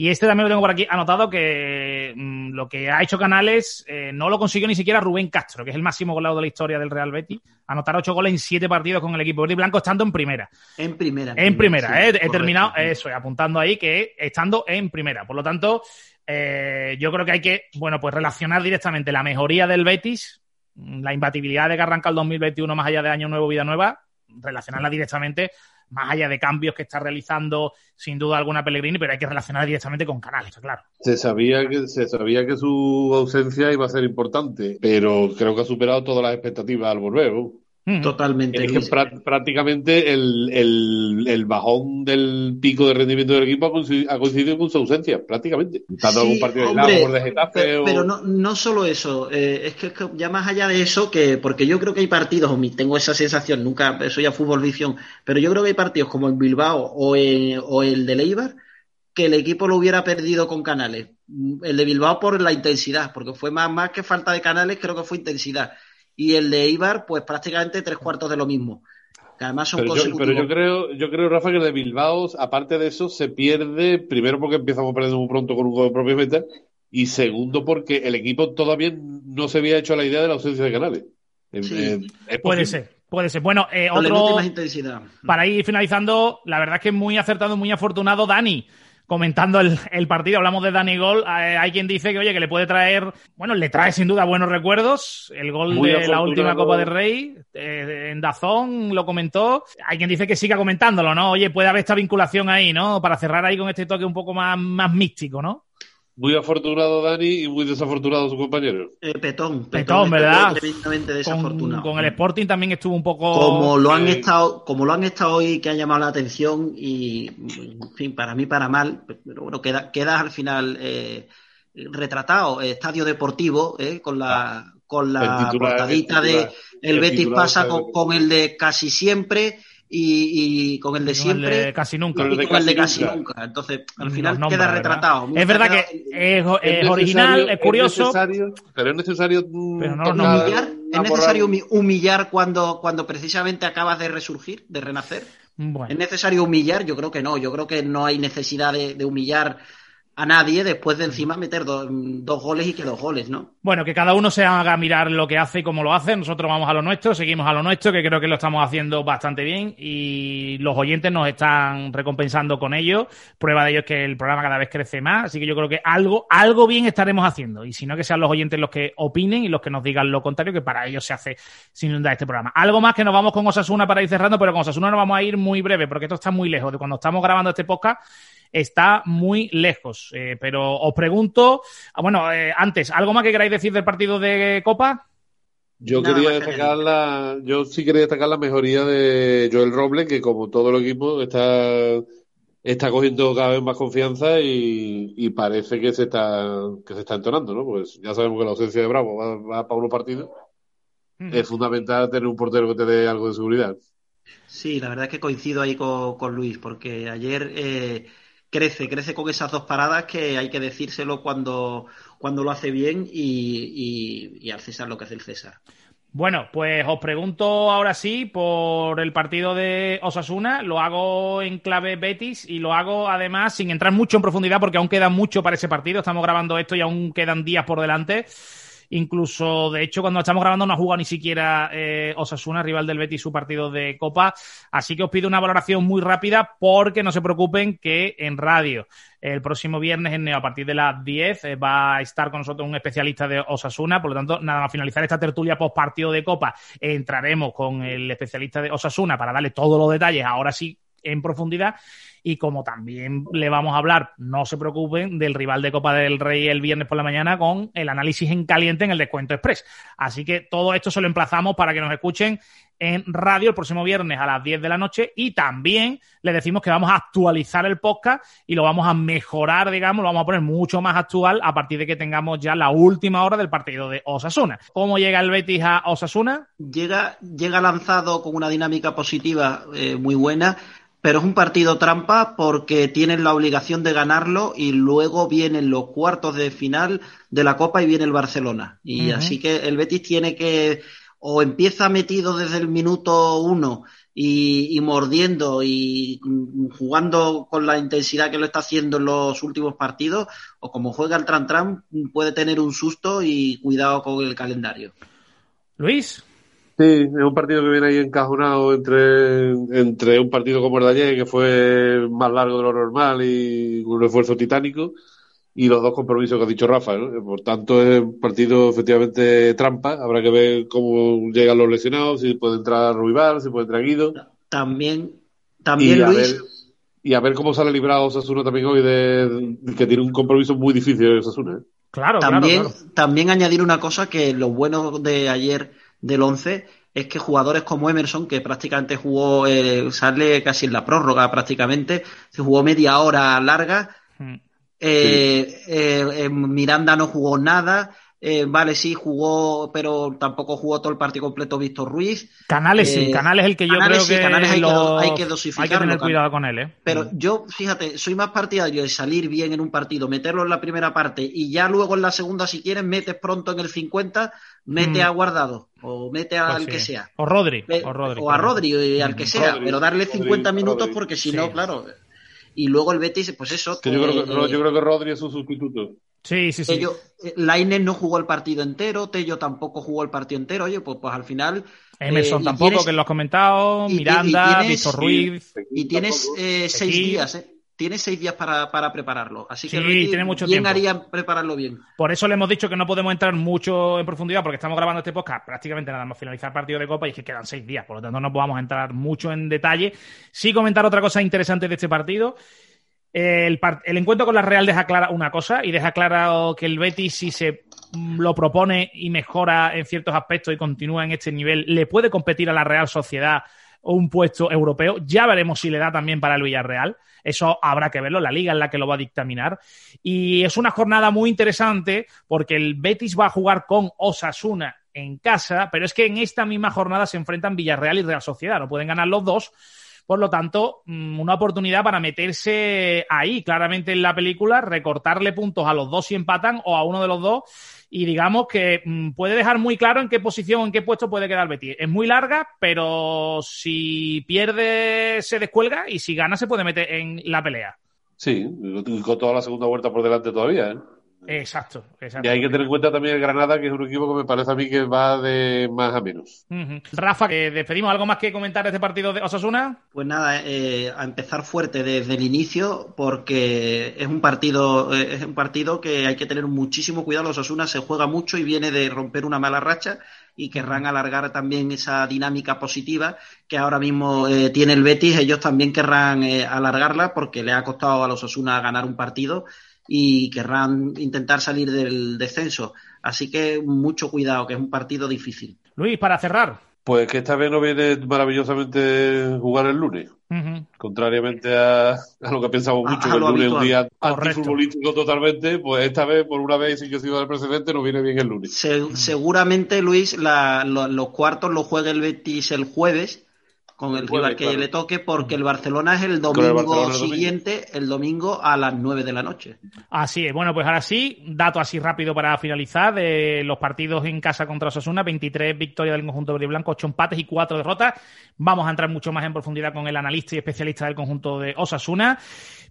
Y este también lo tengo por aquí anotado que mm, lo que ha hecho Canales eh, no lo consiguió ni siquiera Rubén Castro, que es el máximo goleador de la historia del Real Betis. Anotar ocho goles en siete partidos con el equipo verde y blanco estando en primera. En primera. En primera, eh, he terminado eso, apuntando ahí que estando en primera. Por lo tanto, eh, yo creo que hay que, bueno, pues relacionar directamente la mejoría del Betis, la imbatibilidad de que arranca el 2021 más allá de Año Nuevo, Vida Nueva, relacionarla directamente más allá de cambios que está realizando sin duda alguna Pellegrini, pero hay que relacionar directamente con Canales, claro. Se sabía que se sabía que su ausencia iba a ser importante, pero creo que ha superado todas las expectativas al volver. Totalmente. Es que prácticamente el, bajón del pico de rendimiento del equipo ha coincidido, con su ausencia, prácticamente. Dando algún partido hombre, por de Getafe. Pero, pero no, no solo eso, eh, es, que, ya más allá de eso, que porque yo creo que hay partidos, tengo esa sensación, nunca soy a fútbol visión, pero yo creo que hay partidos como el Bilbao o el, o el de Leibar que el equipo lo hubiera perdido con Canales. El de Bilbao por la intensidad, porque fue más, más que falta de Canales, creo que fue intensidad y el de Ibar, pues prácticamente tres cuartos de lo mismo. Que además son pero yo, pero yo creo, yo creo, Rafa, que el de Bilbao, aparte de eso, se pierde, primero porque empezamos perdiendo muy pronto con un juego de propia meta, y segundo porque el equipo todavía no se había hecho la idea de la ausencia de canales. puede ser, puede ser. Bueno, eh, otro, para ir finalizando, la verdad es que muy acertado, muy afortunado Dani comentando el, partido, hablamos de Dani Gol, eh, hay quien dice que, oye, que le puede traer, bueno, le trae sin duda buenos recuerdos, el gol de la última Copa de Rey, eh, en Dazón lo comentó, hay quien dice que siga comentándolo, ¿no? Oye, puede haber esta vinculación ahí, ¿no? Para cerrar ahí con este toque un poco más, más místico, ¿no? Muy afortunado Dani y muy desafortunado su compañero. Eh, petón, petón, ¿verdad? Con, el Sporting también estuvo un poco. Como lo han estado, como lo han estado hoy, que ha llamado la atención y, en fin, para mí para mal, pero bueno, queda, queda al final eh, retratado, estadio deportivo, eh, con la con la portadita de el, Betis pasa con, el de casi siempre y, con el de siempre. casi nunca. Y con el de casi nunca. Entonces, al final queda retratado. Es verdad que es, original, es curioso. pero es necesario. humillar, es necesario humillar cuando, cuando precisamente acabas de resurgir, de renacer. ¿Es necesario humillar? Yo creo que no. Yo creo que no hay necesidad de humillar a nadie después de encima meter dos goles y que dos goles, ¿no? Bueno, que cada uno se haga mirar lo que hace y cómo lo hace. Nosotros vamos a lo nuestro, seguimos a lo nuestro, que creo que lo estamos haciendo bastante bien y los oyentes nos están recompensando con ello. Prueba de ello es que el programa cada vez crece más, así que yo creo que algo, algo bien estaremos haciendo. Y si no, que sean los oyentes los que opinen y los que nos digan lo contrario, que para ellos se hace sin duda este programa. Algo más que nos vamos con Osasuna para ir cerrando, pero con Osasuna nos vamos a ir muy breve, porque esto está muy lejos de cuando estamos grabando este podcast está muy lejos. Eh, pero os pregunto, ah, bueno, eh, antes, ¿algo más que queráis decir del partido de Copa? Yo quería destacar la, yo sí quería destacar la mejoría de Joel Robles, que como todo el equipo está, está cogiendo cada vez más confianza y, parece que se está, que se está entonando, ¿no? Pues ya sabemos que la ausencia de Bravo va, para unos partidos. Es fundamental tener un portero que te dé algo de seguridad. Sí, la verdad es que coincido ahí con, Luis, porque ayer eh, crece, crece con esas dos paradas que hay que decírselo cuando, cuando lo hace bien y, y, al César lo que hace el César. Bueno, pues os pregunto ahora sí por el partido de Osasuna. Lo hago en clave Betis y lo hago además sin entrar mucho en profundidad porque aún queda mucho para ese partido. Estamos grabando esto y aún quedan días por delante. Incluso, de hecho, cuando estamos grabando no ha jugado ni siquiera eh, Osasuna, rival del Betis, su partido de Copa. Así que os pido una valoración muy rápida porque no se preocupen que en radio el próximo viernes en a partir de las 10 eh, va a estar con nosotros un especialista de Osasuna. Por lo tanto, nada más finalizar esta tertulia post partido de Copa, entraremos con el especialista de Osasuna para darle todos los detalles. Ahora sí en profundidad y como también le vamos a hablar, no se preocupen, del rival de Copa del Rey el viernes por la mañana con el análisis en caliente en el descuento express. Así que todo esto se lo emplazamos para que nos escuchen en radio el próximo viernes a las 10 de la noche y también le decimos que vamos a actualizar el podcast y lo vamos a mejorar, digamos, lo vamos a poner mucho más actual a partir de que tengamos ya la última hora del partido de Osasuna. ¿Cómo llega el Betis a Osasuna? Llega, llega lanzado con una dinámica positiva eh, muy buena pero es un partido trampa porque tienen la obligación de ganarlo y luego vienen los cuartos de final de la Copa y viene el Barcelona. Y así que el Betis tiene que o empieza metido desde el minuto uno y, mordiendo y jugando con la intensidad que lo está haciendo en los últimos partidos, o como juega el Tran Tran, puede tener un susto y cuidado con el calendario. Luis. Sí, es un partido que viene ahí encajonado entre, entre un partido como el de ayer, que fue más largo de lo normal y un esfuerzo titánico, y los dos compromisos que ha dicho Rafa. Por tanto, es un partido efectivamente trampa. Habrá que ver cómo llegan los lesionados, si puede entrar Ruibal, si puede entrar Guido. También, también y Luis. A ver, y a ver cómo sale librado Osasuna también hoy, de, que tiene un compromiso muy difícil Osasuna. ¿eh? Claro, también, claro, claro. También añadir una cosa que lo bueno de ayer del 11 es que jugadores como Emerson, que prácticamente jugó, eh, sale casi en la prórroga prácticamente, se jugó media hora larga, Hmm. eh, eh, Miranda no jugó nada, eh, vale, sí, jugó, pero tampoco jugó todo el partido completo Víctor Ruiz. Canales sí, Eh, Canales es el que yo Canales creo sí, que, Canales hay que hay que hay que dosificarlo, tener cuidado con él, ¿eh? Pero yo, fíjate, soy más partidario de salir bien en un partido, meterlo en la primera parte y ya luego en la segunda, si quieres, metes pronto en el 50, mete Mm. a Guardado o mete Pues al sí. que sea. O Rodri. O, Rodri, o a claro. Rodri, y al que sea, Rodri, pero darle Rodri, 50 minutos Rodri. porque si Sí. no, claro. Y luego el Betis, pues eso. Que yo, creo que, eh, yo creo que Rodri es un sustituto. Sí, sí, sí. Tello, eh, Lainez no jugó el partido entero, Tello tampoco jugó el partido entero. Oye, pues, pues al final. Emerson eh, tampoco, tienes- que lo has comentado. y- Miranda, Víctor Ruiz. Y tienes eh, seis Aquí. días, ¿eh? Tienes seis días para, para prepararlo. Así que Sí, Betis tiene mucho bien tiempo. haría prepararlo bien. Por eso le hemos dicho que no podemos entrar mucho en profundidad porque estamos grabando este podcast prácticamente nada más finalizar el partido de Copa y es que quedan seis días. Por lo tanto, no podamos entrar mucho en detalle. Sí comentar otra cosa interesante de este partido. El, el encuentro con la Real deja clara una cosa y deja claro que el Betis, si se mm, lo propone y mejora en ciertos aspectos y continúa en este nivel, le puede competir a la Real Sociedad un puesto europeo. Ya veremos si le da también para el Villarreal. Eso habrá que verlo. La liga es la que lo va a dictaminar. Y es una jornada muy interesante porque el Betis va a jugar con Osasuna en casa, pero es que en esta misma jornada se enfrentan Villarreal y Real Sociedad. No pueden ganar los dos. Por lo tanto, mm, una oportunidad para meterse ahí, claramente en la película, recortarle puntos a los dos si empatan o a uno de los dos. Y digamos que mm, puede dejar muy claro en qué posición, en qué puesto puede quedar Betis. Es muy larga, pero si pierde se descuelga y si gana se puede meter en la pelea. Sí, con toda la segunda vuelta por delante todavía. ¿eh? Exacto, exacto. Y hay que tener en cuenta también el Granada, que es un equipo que me parece a mí que va de más a menos. Rafa, que despedimos. ¿Algo más que comentar de este partido de Osasuna? Pues nada, eh, a empezar fuerte desde el inicio porque es un partido eh, es un partido que hay que tener muchísimo cuidado. Los Osasuna se juega mucho y viene de romper una mala racha y querrán alargar también esa dinámica positiva que ahora mismo eh, tiene el Betis. Ellos también querrán eh, alargarla porque le ha costado a los Osasuna ganar un partido y querrán intentar salir del descenso. Así que mucho cuidado, que es un partido difícil. Luis, para cerrar. Pues que esta vez no viene maravillosamente jugar el lunes. Contrariamente a, a lo que pensamos mucho, a que el lunes es un habitual. día Correcto. antifutbolístico totalmente, pues esta vez, por una vez, sin que siga el precedente, no viene bien el lunes. Se- seguramente, Luis, la- lo- los cuartos los juegue el Betis el jueves con el rival que le toque, porque el Barcelona es el domingo siguiente, el domingo a las 9 de la noche. Así es. Bueno, pues ahora sí, dato así rápido para finalizar de los partidos en casa contra Osasuna, 23 victorias del conjunto verde y blanco, 8 empates y 4 derrotas. Vamos a entrar mucho más en profundidad con el analista y especialista del conjunto de Osasuna.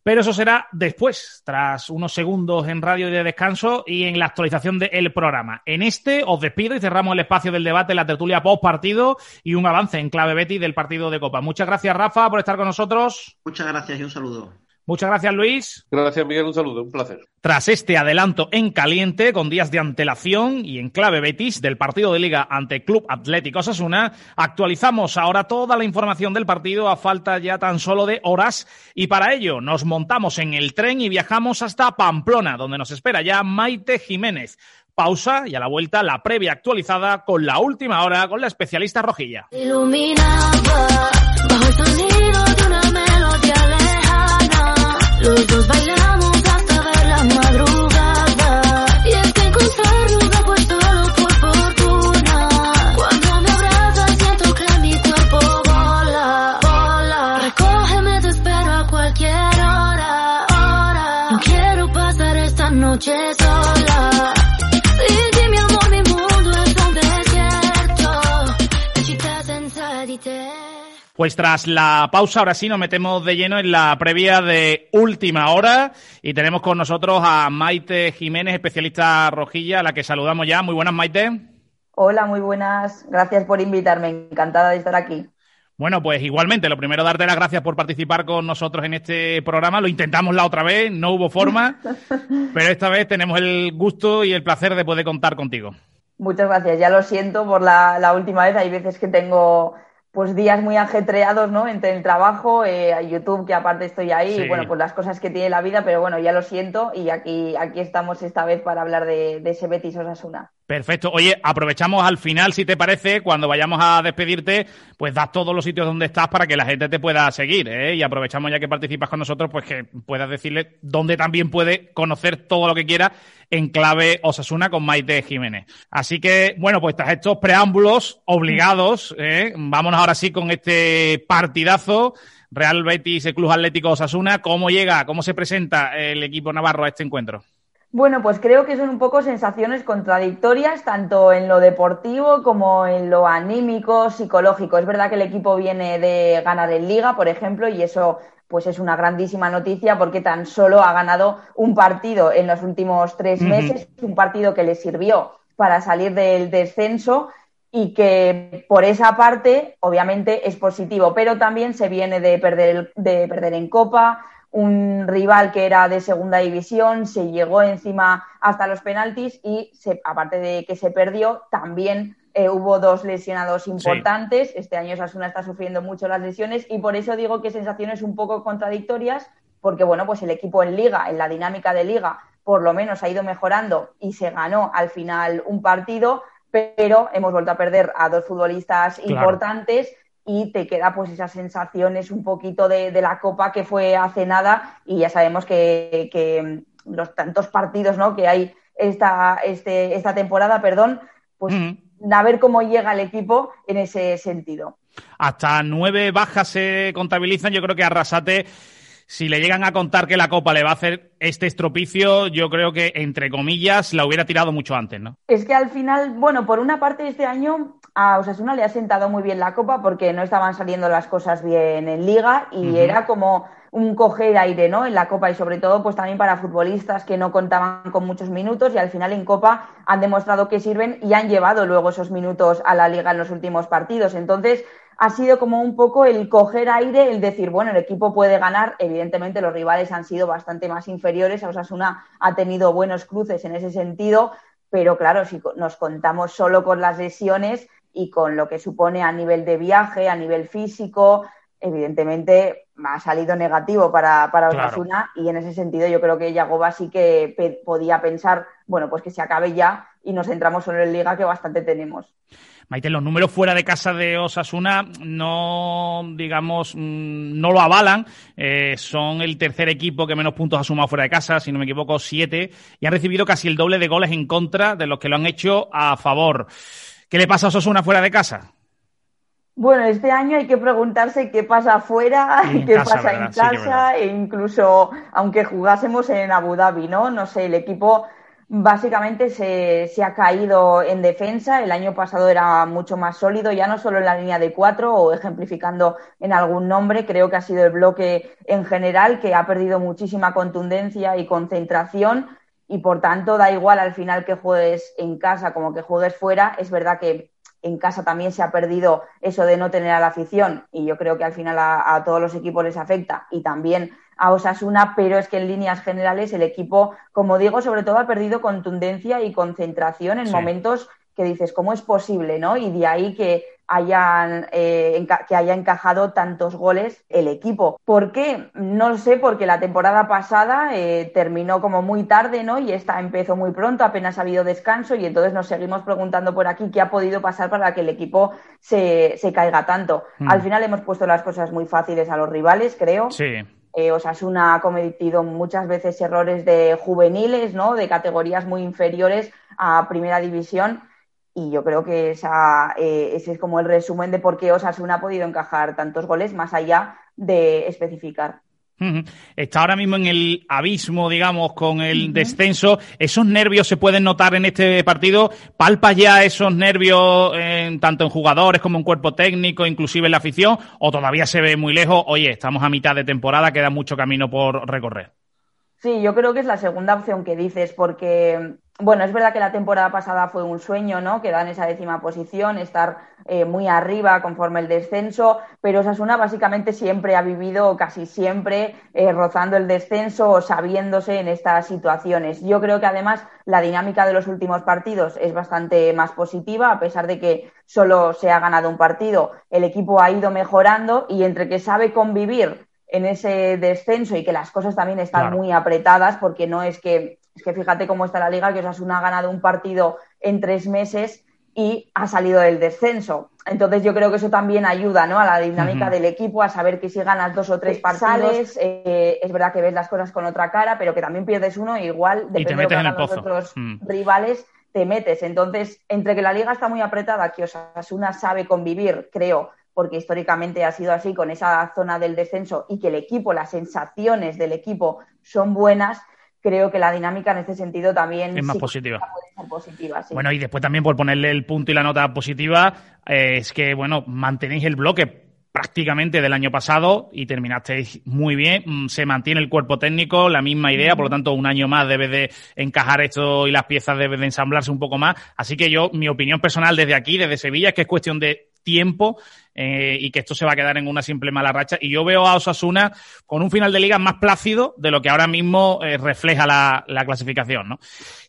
Pero eso será después, tras unos segundos en radio de descanso y en la actualización del programa. En este os despido y cerramos el espacio del debate, la tertulia post partido y un avance en clave Betty del partido de Copa. Muchas gracias, Rafa, por estar con nosotros. Muchas gracias y un saludo. Muchas gracias, Luis. Gracias, Miguel. Un saludo, un placer. Tras este adelanto en caliente, con días de antelación y en clave Betis del partido de Liga ante Club Atlético Osasuna, actualizamos ahora toda la información del partido a falta ya tan solo de horas y para ello nos montamos en el tren y viajamos hasta Pamplona, donde nos espera ya Maite Jiménez. Pausa y a la vuelta la previa actualizada con la última hora con la especialista Rojilla. Pues tras la pausa, ahora sí nos metemos de lleno en la previa de última hora y tenemos con nosotros a Maite Jiménez, especialista rojilla, a la que saludamos ya. Muy buenas, Maite. Hola, muy buenas. Gracias por invitarme. Encantada de estar aquí. Bueno, pues igualmente, lo primero darte las gracias por participar con nosotros en este programa. Lo intentamos la otra vez, no hubo forma, pero esta vez tenemos el gusto y el placer de poder contar contigo. Muchas gracias. Ya lo siento por la, la última vez. Hay veces que tengo pues días muy ajetreados, ¿no? Entre el trabajo, eh, YouTube, que aparte estoy ahí, y bueno, pues las cosas que tiene la vida, pero bueno, ya lo siento y aquí, aquí estamos esta vez para hablar de, de ese Betis Osasuna. Perfecto. Oye, aprovechamos al final, si te parece, cuando vayamos a despedirte, pues das todos los sitios donde estás para que la gente te pueda seguir, ¿eh? Y aprovechamos ya que participas con nosotros, pues que puedas decirle dónde también puede conocer todo lo que quiera en clave Osasuna con Maite Jiménez. Así que, bueno, pues tras estos preámbulos obligados, ¿eh? vámonos ahora sí con este partidazo. Real Betis, el Club Atlético Osasuna, ¿cómo llega, cómo se presenta el equipo navarro a este encuentro? Bueno, pues creo que son un poco sensaciones contradictorias, tanto en lo deportivo como en lo anímico, psicológico. Es verdad que el equipo viene de ganar en liga, por ejemplo, y eso pues es una grandísima noticia porque tan solo ha ganado un partido en los últimos tres meses, un partido que le sirvió para salir del descenso y que por esa parte obviamente es positivo, pero también se viene de perder, de perder en Copa, un rival que era de segunda división, se llegó encima hasta los penaltis y se, aparte de que se perdió, también eh, hubo dos lesionados importantes. Sí. Este año Sasuna está sufriendo mucho las lesiones y por eso digo que sensaciones un poco contradictorias, porque bueno, pues el equipo en liga, en la dinámica de liga, por lo menos ha ido mejorando y se ganó al final un partido, pero hemos vuelto a perder a dos futbolistas claro. importantes y te queda pues esas sensaciones un poquito de, de, la Copa que fue hace nada y ya sabemos que, que los tantos partidos ¿no? que hay esta, este, esta temporada, perdón, pues a ver cómo llega el equipo en ese sentido. Hasta nueve bajas se contabilizan, yo creo que Arrasate si le llegan a contar que la Copa le va a hacer este estropicio, yo creo que, entre comillas, la hubiera tirado mucho antes, ¿no? Es que al final, bueno, por una parte este año a Osasuna le ha sentado muy bien la Copa porque no estaban saliendo las cosas bien en Liga y uh -huh. era como un coger aire, ¿no? En la Copa y sobre todo, pues también para futbolistas que no contaban con muchos minutos y al final en Copa han demostrado que sirven y han llevado luego esos minutos a la Liga en los últimos partidos. Entonces, ha sido como un poco el coger aire, el decir, bueno, el equipo puede ganar. Evidentemente, los rivales han sido bastante más inferiores. Osasuna ha tenido buenos cruces en ese sentido, pero claro, si nos contamos solo con las lesiones y con lo que supone a nivel de viaje, a nivel físico, evidentemente ha salido negativo para, para Osasuna claro. y en ese sentido yo creo que Yagoba sí que pe podía pensar, bueno, pues que se acabe ya y nos centramos solo en Liga que bastante tenemos. Maite, los números fuera de casa de Osasuna no, digamos, no lo avalan. Eh, son el tercer equipo que menos puntos ha sumado fuera de casa, si no me equivoco, siete, y han recibido casi el doble de goles en contra de los que lo han hecho a favor. ¿Qué le pasa a Osasuna fuera de casa? Bueno, este año hay que preguntarse qué pasa afuera, qué casa, pasa en casa, e incluso aunque jugásemos en Abu Dhabi, ¿no? No sé, el equipo básicamente se, se ha caído en defensa. El año pasado era mucho más sólido, ya no solo en la línea de cuatro o ejemplificando en algún nombre, creo que ha sido el bloque en general que ha perdido muchísima contundencia y concentración y por tanto da igual al final que juegues en casa como que juegues fuera. Es verdad que en casa también se ha perdido eso de no tener a la afición y yo creo que al final a, a todos los equipos les afecta y también a Osasuna, pero es que en líneas generales el equipo, como digo, sobre todo ha perdido contundencia y concentración en Sí. momentos que dices, ¿cómo es posible? ¿no? Y de ahí que hayan eh, que haya encajado tantos goles el equipo. ¿Por qué? No lo sé, porque la temporada pasada eh, terminó como muy tarde, ¿no? Y esta empezó muy pronto, apenas ha habido descanso, y entonces nos seguimos preguntando por aquí qué ha podido pasar para que el equipo se, se caiga tanto. Mm. Al final hemos puesto las cosas muy fáciles a los rivales, creo. Sí. Eh, Osasuna ha cometido muchas veces errores de juveniles, ¿no? De categorías muy inferiores a primera división. Y yo creo que esa, eh, ese es como el resumen de por qué Osasuna ha podido encajar tantos goles, más allá de especificar. Está ahora mismo en el abismo, digamos, con el descenso. ¿Esos nervios se pueden notar en este partido? ¿Palpa ya esos nervios en- tanto en jugadores como en cuerpo técnico, inclusive en la afición? ¿O todavía se ve muy lejos? Oye, estamos a mitad de temporada, queda mucho camino por recorrer. Sí, yo creo que es la segunda opción que dices, porque, bueno, es verdad que la temporada pasada fue un sueño, ¿no? Quedar en esa décima posición, estar eh, muy arriba conforme el descenso, pero Osasuna básicamente siempre ha vivido, o casi siempre, eh, rozando el descenso o sabiéndose en estas situaciones. Yo creo que además la dinámica de los últimos partidos es bastante más positiva, a pesar de que solo se ha ganado un partido, el equipo ha ido mejorando y entre que sabe convivir en ese descenso y que las cosas también están Claro. muy apretadas porque no es que, es que fíjate cómo está la liga, que Osasuna ha ganado un partido en tres meses y ha salido del descenso. Entonces yo creo que eso también ayuda ¿no? a la dinámica del equipo, a saber que si ganas dos o tres partidos, eh, es verdad que ves las cosas con otra cara, pero que también pierdes uno igual, depende de lo que hagan los otros Mm. rivales, te metes. Entonces, entre que la liga está muy apretada, que Osasuna sabe convivir, creo, porque históricamente ha sido así con esa zona del descenso y que el equipo, las sensaciones del equipo son buenas, creo que la dinámica en este sentido también Es más positiva. puede ser positiva. sí. Bueno, y después también por ponerle el punto y la nota positiva, eh, es que, bueno, mantenéis el bloque prácticamente del año pasado y terminasteis muy bien. Mm, Se mantiene el cuerpo técnico, la misma idea, por lo tanto, un año más debe de encajar esto y las piezas deben de ensamblarse un poco más. Así que yo, mi opinión personal desde aquí, desde Sevilla, es que es cuestión de tiempo eh, y que esto se va a quedar en una simple mala racha. Y yo veo a Osasuna con un final de liga más plácido de lo que ahora mismo eh, refleja la, la clasificación, ¿no?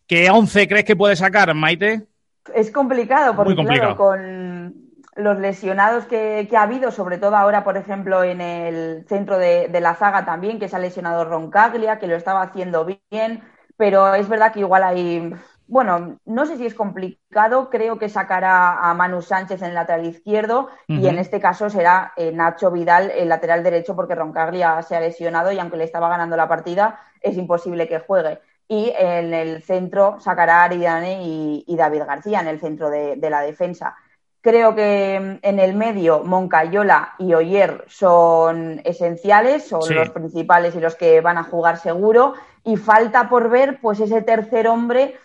¿Qué 11 crees que puede sacar, Maite? Es complicado porque, complicado. claro, con los lesionados que, que ha habido, sobre todo ahora, por ejemplo, en el centro de, de la zaga también, que se ha lesionado Roncaglia, que lo estaba haciendo bien, pero es verdad que igual hay, bueno, no sé si es complicado, creo que sacará a Manu Sánchez en el lateral izquierdo y en este caso será eh, Nacho Vidal el lateral derecho porque Roncaglia se ha lesionado y aunque le estaba ganando la partida, es imposible que juegue y en el centro sacará a Aridane y, y David García en el centro de, de la defensa. Creo que mm, en el medio Moncayola y Oyer son esenciales, son Sí. los principales y los que van a jugar seguro. Y falta por ver, pues, ese tercer hombre,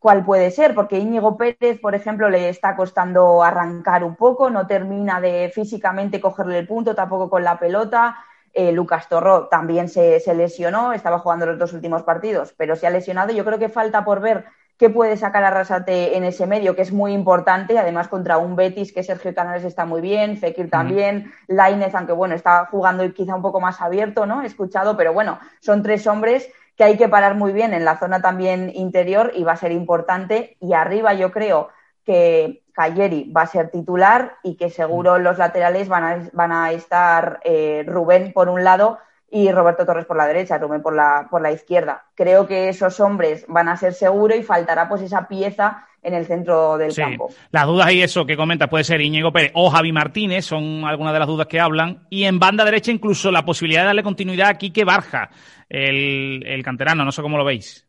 cuál puede ser, porque Íñigo Pérez, por ejemplo, le está costando arrancar un poco, no termina de físicamente cogerle el punto, tampoco con la pelota. Eh, Lucas Torró también se, se lesionó, estaba jugando los dos últimos partidos, pero se ha lesionado. Yo creo que falta por ver qué puede sacar Arrasate en ese medio, que es muy importante, además contra un Betis que Sergio Canales está muy bien, Fekir también, Lainez, aunque bueno, está jugando quizá un poco más abierto, ¿no? He escuchado, pero bueno, son tres hombres que hay que parar muy bien en la zona también interior y va a ser importante. Y arriba yo creo que Cayeri va a ser titular y que seguro los laterales van a, van a estar eh, Rubén por un lado y Roberto Torres por la derecha, Rubén por la, por la izquierda. Creo que esos hombres van a ser seguro y faltará pues esa pieza en el centro del Sí, campo. las dudas y eso que comentas puede ser Íñigo Pérez o Javi Martínez, son algunas de las dudas que hablan. Y en banda derecha incluso la posibilidad de darle continuidad a Quique Barja, el, el canterano, no sé cómo lo veis.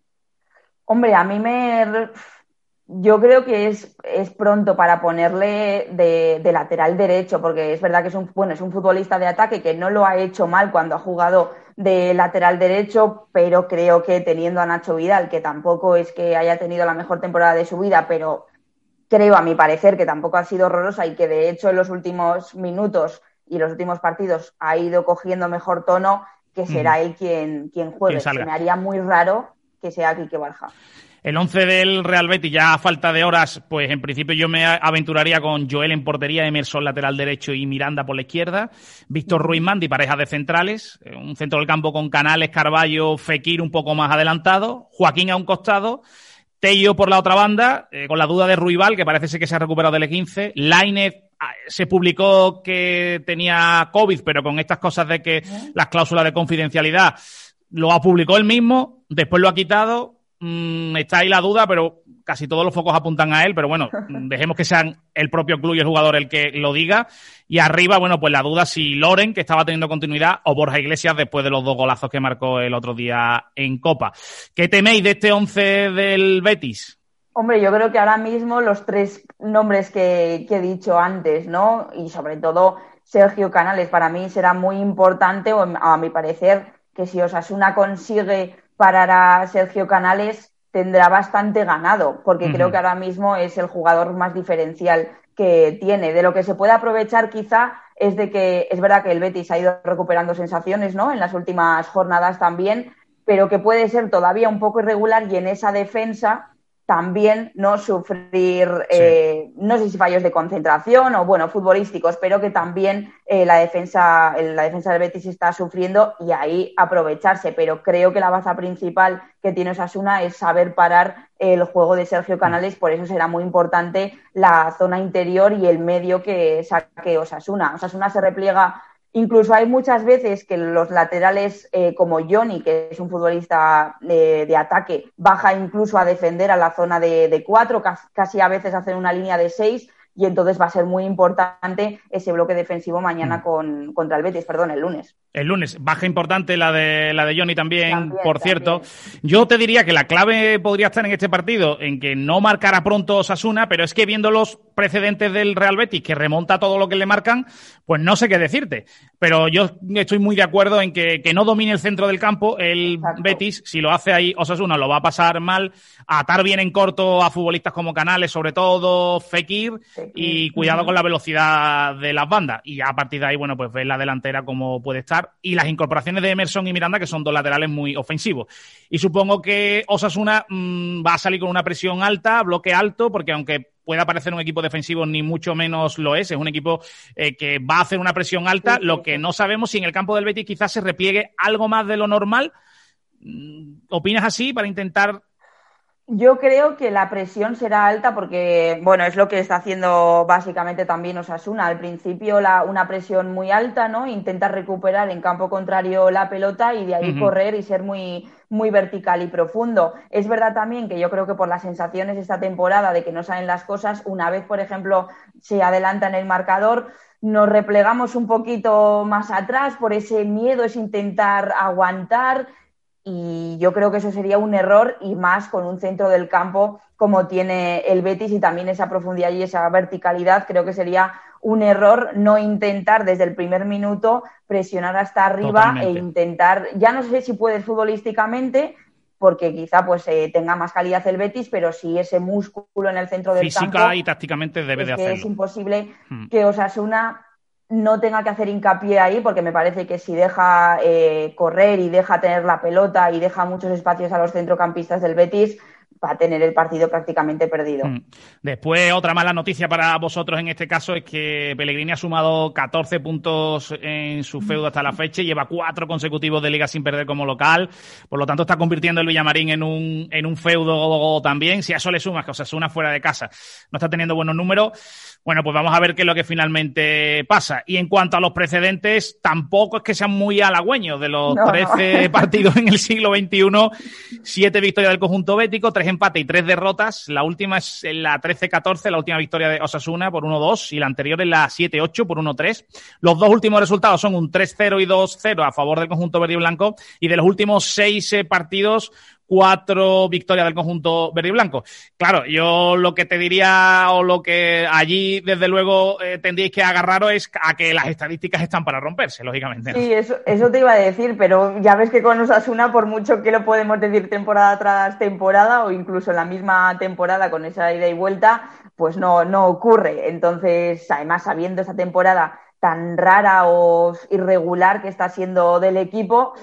Hombre, a mí me, yo creo que es, es pronto para ponerle de, de, lateral derecho, porque es verdad que es un, bueno, es un futbolista de ataque que no lo ha hecho mal cuando ha jugado de lateral derecho, pero creo que teniendo a Nacho Vidal, que tampoco es que haya tenido la mejor temporada de su vida, pero creo a mi parecer que tampoco ha sido horrorosa y que de hecho en los últimos minutos y los últimos partidos ha ido cogiendo mejor tono, que será él quien, quien juegue. Se me haría muy raro que sea Quique Barja. El 11 del Real Betis, ya a falta de horas, pues en principio yo me aventuraría con Joel en portería, Emerson lateral derecho y Miranda por la izquierda, Víctor Ruiz Mandi, pareja de centrales, eh, un centro del campo con Canales, Carballo, Fekir un poco más adelantado, Joaquín a un costado, Tello por la otra banda, eh, con la duda de Ruibal, que parece ser que se ha recuperado del E15, Lainez ah, se publicó que tenía COVID, pero con estas cosas de que las cláusulas de confidencialidad lo ha publicado él mismo, después lo ha quitado, Mm, está ahí la duda, pero casi todos los focos apuntan a él, pero bueno, dejemos que sean el propio club y el jugador el que lo diga. Y arriba, bueno, pues la duda si Loren, que estaba teniendo continuidad, o Borja Iglesias después de los dos golazos que marcó el otro día en Copa. ¿Qué teméis de este once del Betis? Hombre, yo creo que ahora mismo los tres nombres que, que he dicho antes, ¿no? Y sobre todo Sergio Canales, para mí será muy importante, o a mi parecer, que si Osasuna consigue parar a Sergio Canales tendrá bastante ganado, porque creo que ahora mismo es el jugador más diferencial que tiene. De lo que se puede aprovechar quizá es de que es verdad que el Betis ha ido recuperando sensaciones, ¿no? En las últimas jornadas también, pero que puede ser todavía un poco irregular y en esa defensa también no sufrir, eh, no sé si fallos de concentración o bueno, futbolísticos, pero que también eh, la defensa, la defensa del Betis está sufriendo y ahí aprovecharse. Pero creo que la baza principal que tiene Osasuna es saber parar el juego de Sergio Canales, por eso será muy importante la zona interior y el medio que saque Osasuna. Osasuna se repliega Incluso hay muchas veces que los laterales, eh, como Johnny, que es un futbolista de, de, ataque, baja incluso a defender a la zona de, de cuatro, casi a veces hacen una línea de seis y entonces va a ser muy importante ese bloque defensivo mañana mm. con, contra el Betis, perdón, el lunes. El lunes, baja importante la de la de Johnny también, por cierto. Yo te diría que la clave podría estar en este partido, en que no marcara pronto Sasuna, pero es que viendo los precedentes del Real Betis, que remonta todo lo que le marcan, pues no sé qué decirte. Pero yo estoy muy de acuerdo en que, que no domine el centro del campo. El Betis, si lo hace ahí Osasuna lo va a pasar mal, atar bien en corto a futbolistas como Canales, sobre todo Fekir, y cuidado con la velocidad de las bandas. Y a partir de ahí, bueno, pues ver la delantera como puede estar y las incorporaciones de Emerson y Miranda, que son dos laterales muy ofensivos. Y supongo que Osasuna mmm, va a salir con una presión alta, bloque alto, porque aunque pueda parecer un equipo defensivo, ni mucho menos lo es. Es un equipo eh, que va a hacer una presión alta. Lo que no sabemos si en el campo del Betis quizás se repliegue algo más de lo normal. Mm, ¿Opinas así para intentar yo creo que la presión será alta porque, bueno, es lo que está haciendo básicamente también Osasuna. Al principio la, una presión muy alta, ¿no? Intenta recuperar en campo contrario la pelota y de ahí uh -huh. correr y ser muy, muy vertical y profundo. Es verdad también que yo creo que por las sensaciones esta temporada de que no salen las cosas, una vez, por ejemplo, se adelanta en el marcador, nos replegamos un poquito más atrás por ese miedo, es intentar aguantar y yo creo que eso sería un error y más con un centro del campo como tiene el Betis y también esa profundidad y esa verticalidad, creo que sería un error no intentar desde el primer minuto presionar hasta arriba Totalmente. e intentar, ya no sé si puedes futbolísticamente, porque quizá pues eh, tenga más calidad el Betis, pero si ese músculo en el centro del Física campo... Física y tácticamente debe es de hacerlo. Es imposible hmm. que Osasuna no tenga que hacer hincapié ahí, porque me parece que si deja eh, correr y deja tener la pelota y deja muchos espacios a los centrocampistas del Betis, va a tener el partido prácticamente perdido. Mm. Después, otra mala noticia para vosotros en este caso es que Pellegrini ha sumado 14 puntos en su feudo hasta la fecha y lleva cuatro consecutivos de liga sin perder como local. Por lo tanto, está convirtiendo el Villamarín en un, en un feudo también. Si a eso le sumas que Osasuna fuera de casa no está teniendo buenos números, bueno, pues vamos a ver qué es lo que finalmente pasa. Y en cuanto a los precedentes, tampoco es que sean muy halagüeños. De los no, 13 no. partidos en el siglo XXI, siete victorias del conjunto bético, tres empates y tres derrotas. La última es en la 13-14, la última victoria de Osasuna por 1-2 y la anterior en la 7-8 por 1-3. Los dos últimos resultados son un 3-0 y 2-0 a favor del conjunto verde y blanco. Y de los últimos seis eh, partidos, cuatro victorias del conjunto verde y blanco. Claro, yo lo que te diría o lo que allí, desde luego, eh, tendríais que agarraros es a que las estadísticas están para romperse, lógicamente. Sí, eso, eso te iba a decir, pero ya ves que con Osasuna, por mucho que lo podemos decir temporada tras temporada o incluso la misma temporada con esa ida y vuelta, pues no, no ocurre. Entonces, además, sabiendo esa temporada tan rara o irregular que está siendo del equipo,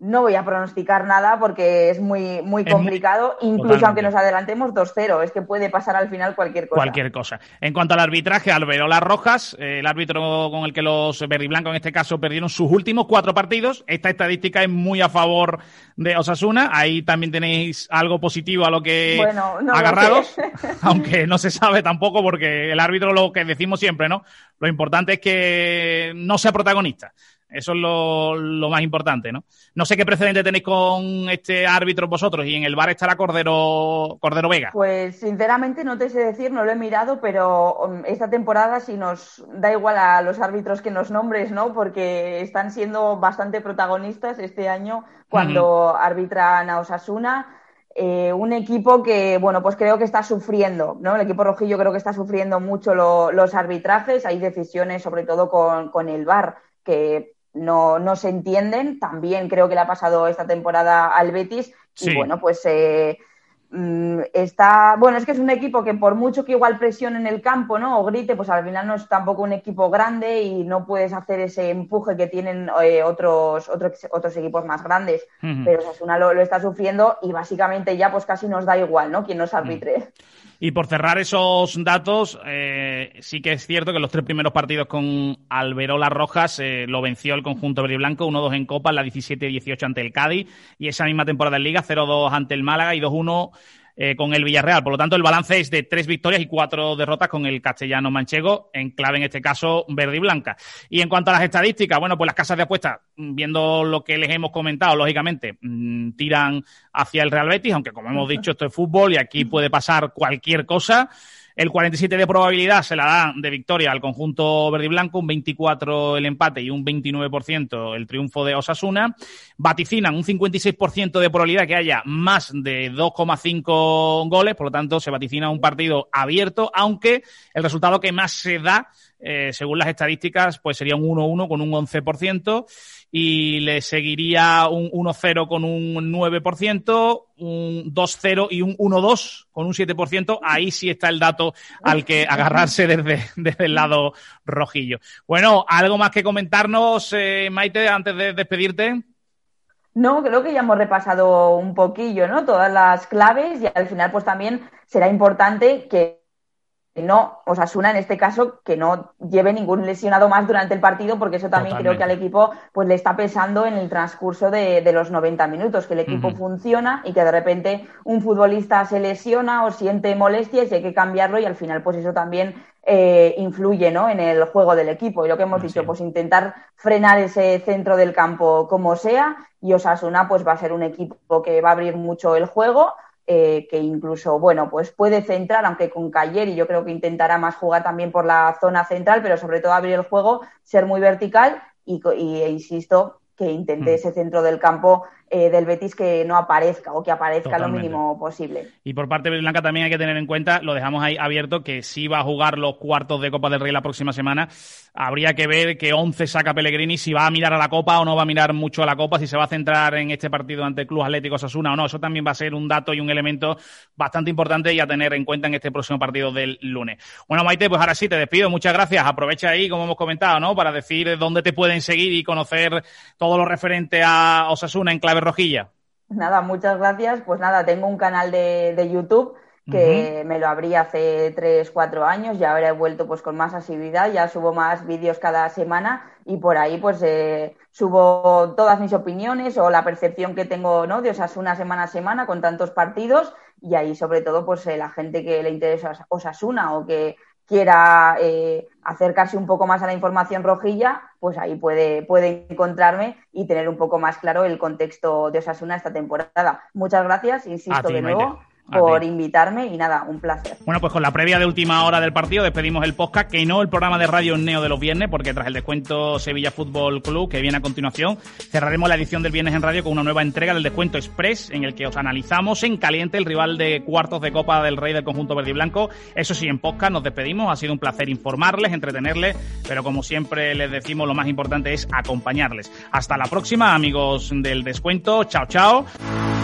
no voy a pronosticar nada porque es muy, muy Es muy- complicado, incluso Totalmente. aunque nos adelantemos 2-0, es que puede pasar al final cualquier cosa. Cualquier cosa. En cuanto al arbitraje, Alberola Rojas, eh, el árbitro con el que los verdiblancos en este caso perdieron sus últimos cuatro partidos. Esta estadística es muy a favor de Osasuna. Ahí también tenéis algo positivo a lo que Bueno, no agarrados, aunque no se sabe tampoco porque el árbitro lo que decimos siempre, ¿no? Lo importante es que no sea protagonista. Eso es lo, lo más importante, ¿no? No sé qué precedente tenéis con este árbitro vosotros y en el bar estará Cordero, Cordero Vega. Pues sinceramente no te sé decir, no lo he mirado, pero um, esta temporada sí nos da igual a los árbitros que nos nombres, ¿no? Porque están siendo bastante protagonistas este año cuando arbitran a Osasuna. Eh, un equipo que, bueno, pues creo que está sufriendo, ¿no? El equipo rojillo creo que está sufriendo mucho lo- los arbitrajes. Hay decisiones, sobre todo con, con el VAR, que no, no se entienden. También creo que le ha pasado esta temporada al Betis. Sí. Y bueno, pues eh, mm, está. Bueno, es que es un equipo que por mucho que igual presione en el campo, ¿no? O grite, pues al final no es tampoco un equipo grande y no puedes hacer ese empuje que tienen eh, otros, otros, otros equipos más grandes. Pero Osasuna lo, lo está sufriendo y básicamente ya pues casi nos da igual, ¿no? Quién nos arbitre. Y por cerrar esos datos, eh, sí que es cierto que los tres primeros partidos con Alberola Rojas eh, lo venció el conjunto verde y blanco, 1-2 en Copa, la 17-18 ante el Cádiz, y esa misma temporada en Liga, 0-2 ante el Málaga y 2-1 eh, con el Villarreal. Por lo tanto, el balance es de tres victorias y cuatro derrotas con el castellano manchego, en clave en este caso verde y blanca. Y en cuanto a las estadísticas, bueno, pues las casas de apuestas, mm, viendo lo que les hemos comentado, lógicamente, mm, tiran hacia el Real Betis, aunque como hemos dicho, esto es fútbol y aquí puede pasar cualquier cosa. El 47 de probabilidad se la da de victoria al conjunto verde y blanco, un 24 el empate y un 29% el triunfo de Osasuna. Vaticinan un 56% de probabilidad que haya más de 2,5 goles, por lo tanto se vaticina un partido abierto, aunque el resultado que más se da, eh, según las estadísticas, pues sería un 1-1 con un 11% y le seguiría un 1-0 con un 9%, un 2-0 y un 1-2 con un 7%. Ahí sí está el dato al que agarrarse desde, desde el lado rojillo. Bueno, ¿algo más que comentarnos, eh, Maite, antes de despedirte? No, creo que ya hemos repasado un poquillo, ¿no? Todas las claves y al final, pues también será importante que no, Osasuna en este caso, que no lleve ningún lesionado más durante el partido, porque eso también creo que al equipo pues le está pesando en el transcurso de, de los 90 minutos, que el equipo funciona y que de repente un futbolista se lesiona o siente molestias y hay que cambiarlo y al final pues eso también eh, influye ¿no? en el juego del equipo. Y lo que hemos Así dicho, es. pues intentar frenar ese centro del campo como sea y Osasuna pues va a ser un equipo que va a abrir mucho el juego, eh, que incluso, bueno, pues puede centrar, aunque con Cayer, y yo creo que intentará más jugar también por la zona central, pero sobre todo abrir el juego, ser muy vertical y, y- e insisto, que intente Mm. ese centro del campo eh, del Betis que no aparezca o que aparezca Totalmente. lo mínimo posible. Y por parte de Blanca también hay que tener en cuenta, lo dejamos ahí abierto, que si va a jugar los cuartos de Copa del Rey la próxima semana, habría que ver qué 11 saca Pellegrini, si va a mirar a la Copa o no va a mirar mucho a la Copa, si se va a centrar en este partido ante el Club Atlético Sasuna o no. Eso también va a ser un dato y un elemento bastante importante y a tener en cuenta en este próximo partido del lunes. Bueno, Maite, pues ahora sí, te despido. Muchas gracias. Aprovecha ahí, como hemos comentado, ¿no? Para decir dónde te pueden seguir y conocer todo lo referente a Osasuna en clave rojilla. Nada, muchas gracias. Pues nada, tengo un canal de, de YouTube que me lo abrí hace 3, 4 años y ahora he vuelto pues con más asiduidad, ya subo más vídeos cada semana y por ahí pues eh, subo todas mis opiniones o la percepción que tengo ¿no? de Osasuna semana a semana con tantos partidos y ahí sobre todo pues eh, la gente que le interesa Osasuna o que quiera eh, acercarse un poco más a la información rojilla, pues ahí puede, puede encontrarme y tener un poco más claro el contexto de Osasuna esta temporada. Muchas gracias, insisto ti, de Maite. Por invitarme y nada, un placer. Bueno, pues con la previa de última hora del partido despedimos el podcast, que no el programa de radio Neo de los viernes, porque tras el descuento Sevilla Fútbol Club, que viene a continuación, cerraremos la edición del viernes en radio con una nueva entrega del descuento Express, en el que os analizamos en caliente el rival de cuartos de Copa del Rey del conjunto verde y blanco. Eso sí, en podcast nos despedimos, ha sido un placer informarles, entretenerles, pero como siempre les decimos, lo más importante es acompañarles. Hasta la próxima, amigos del descuento. Chao, chao.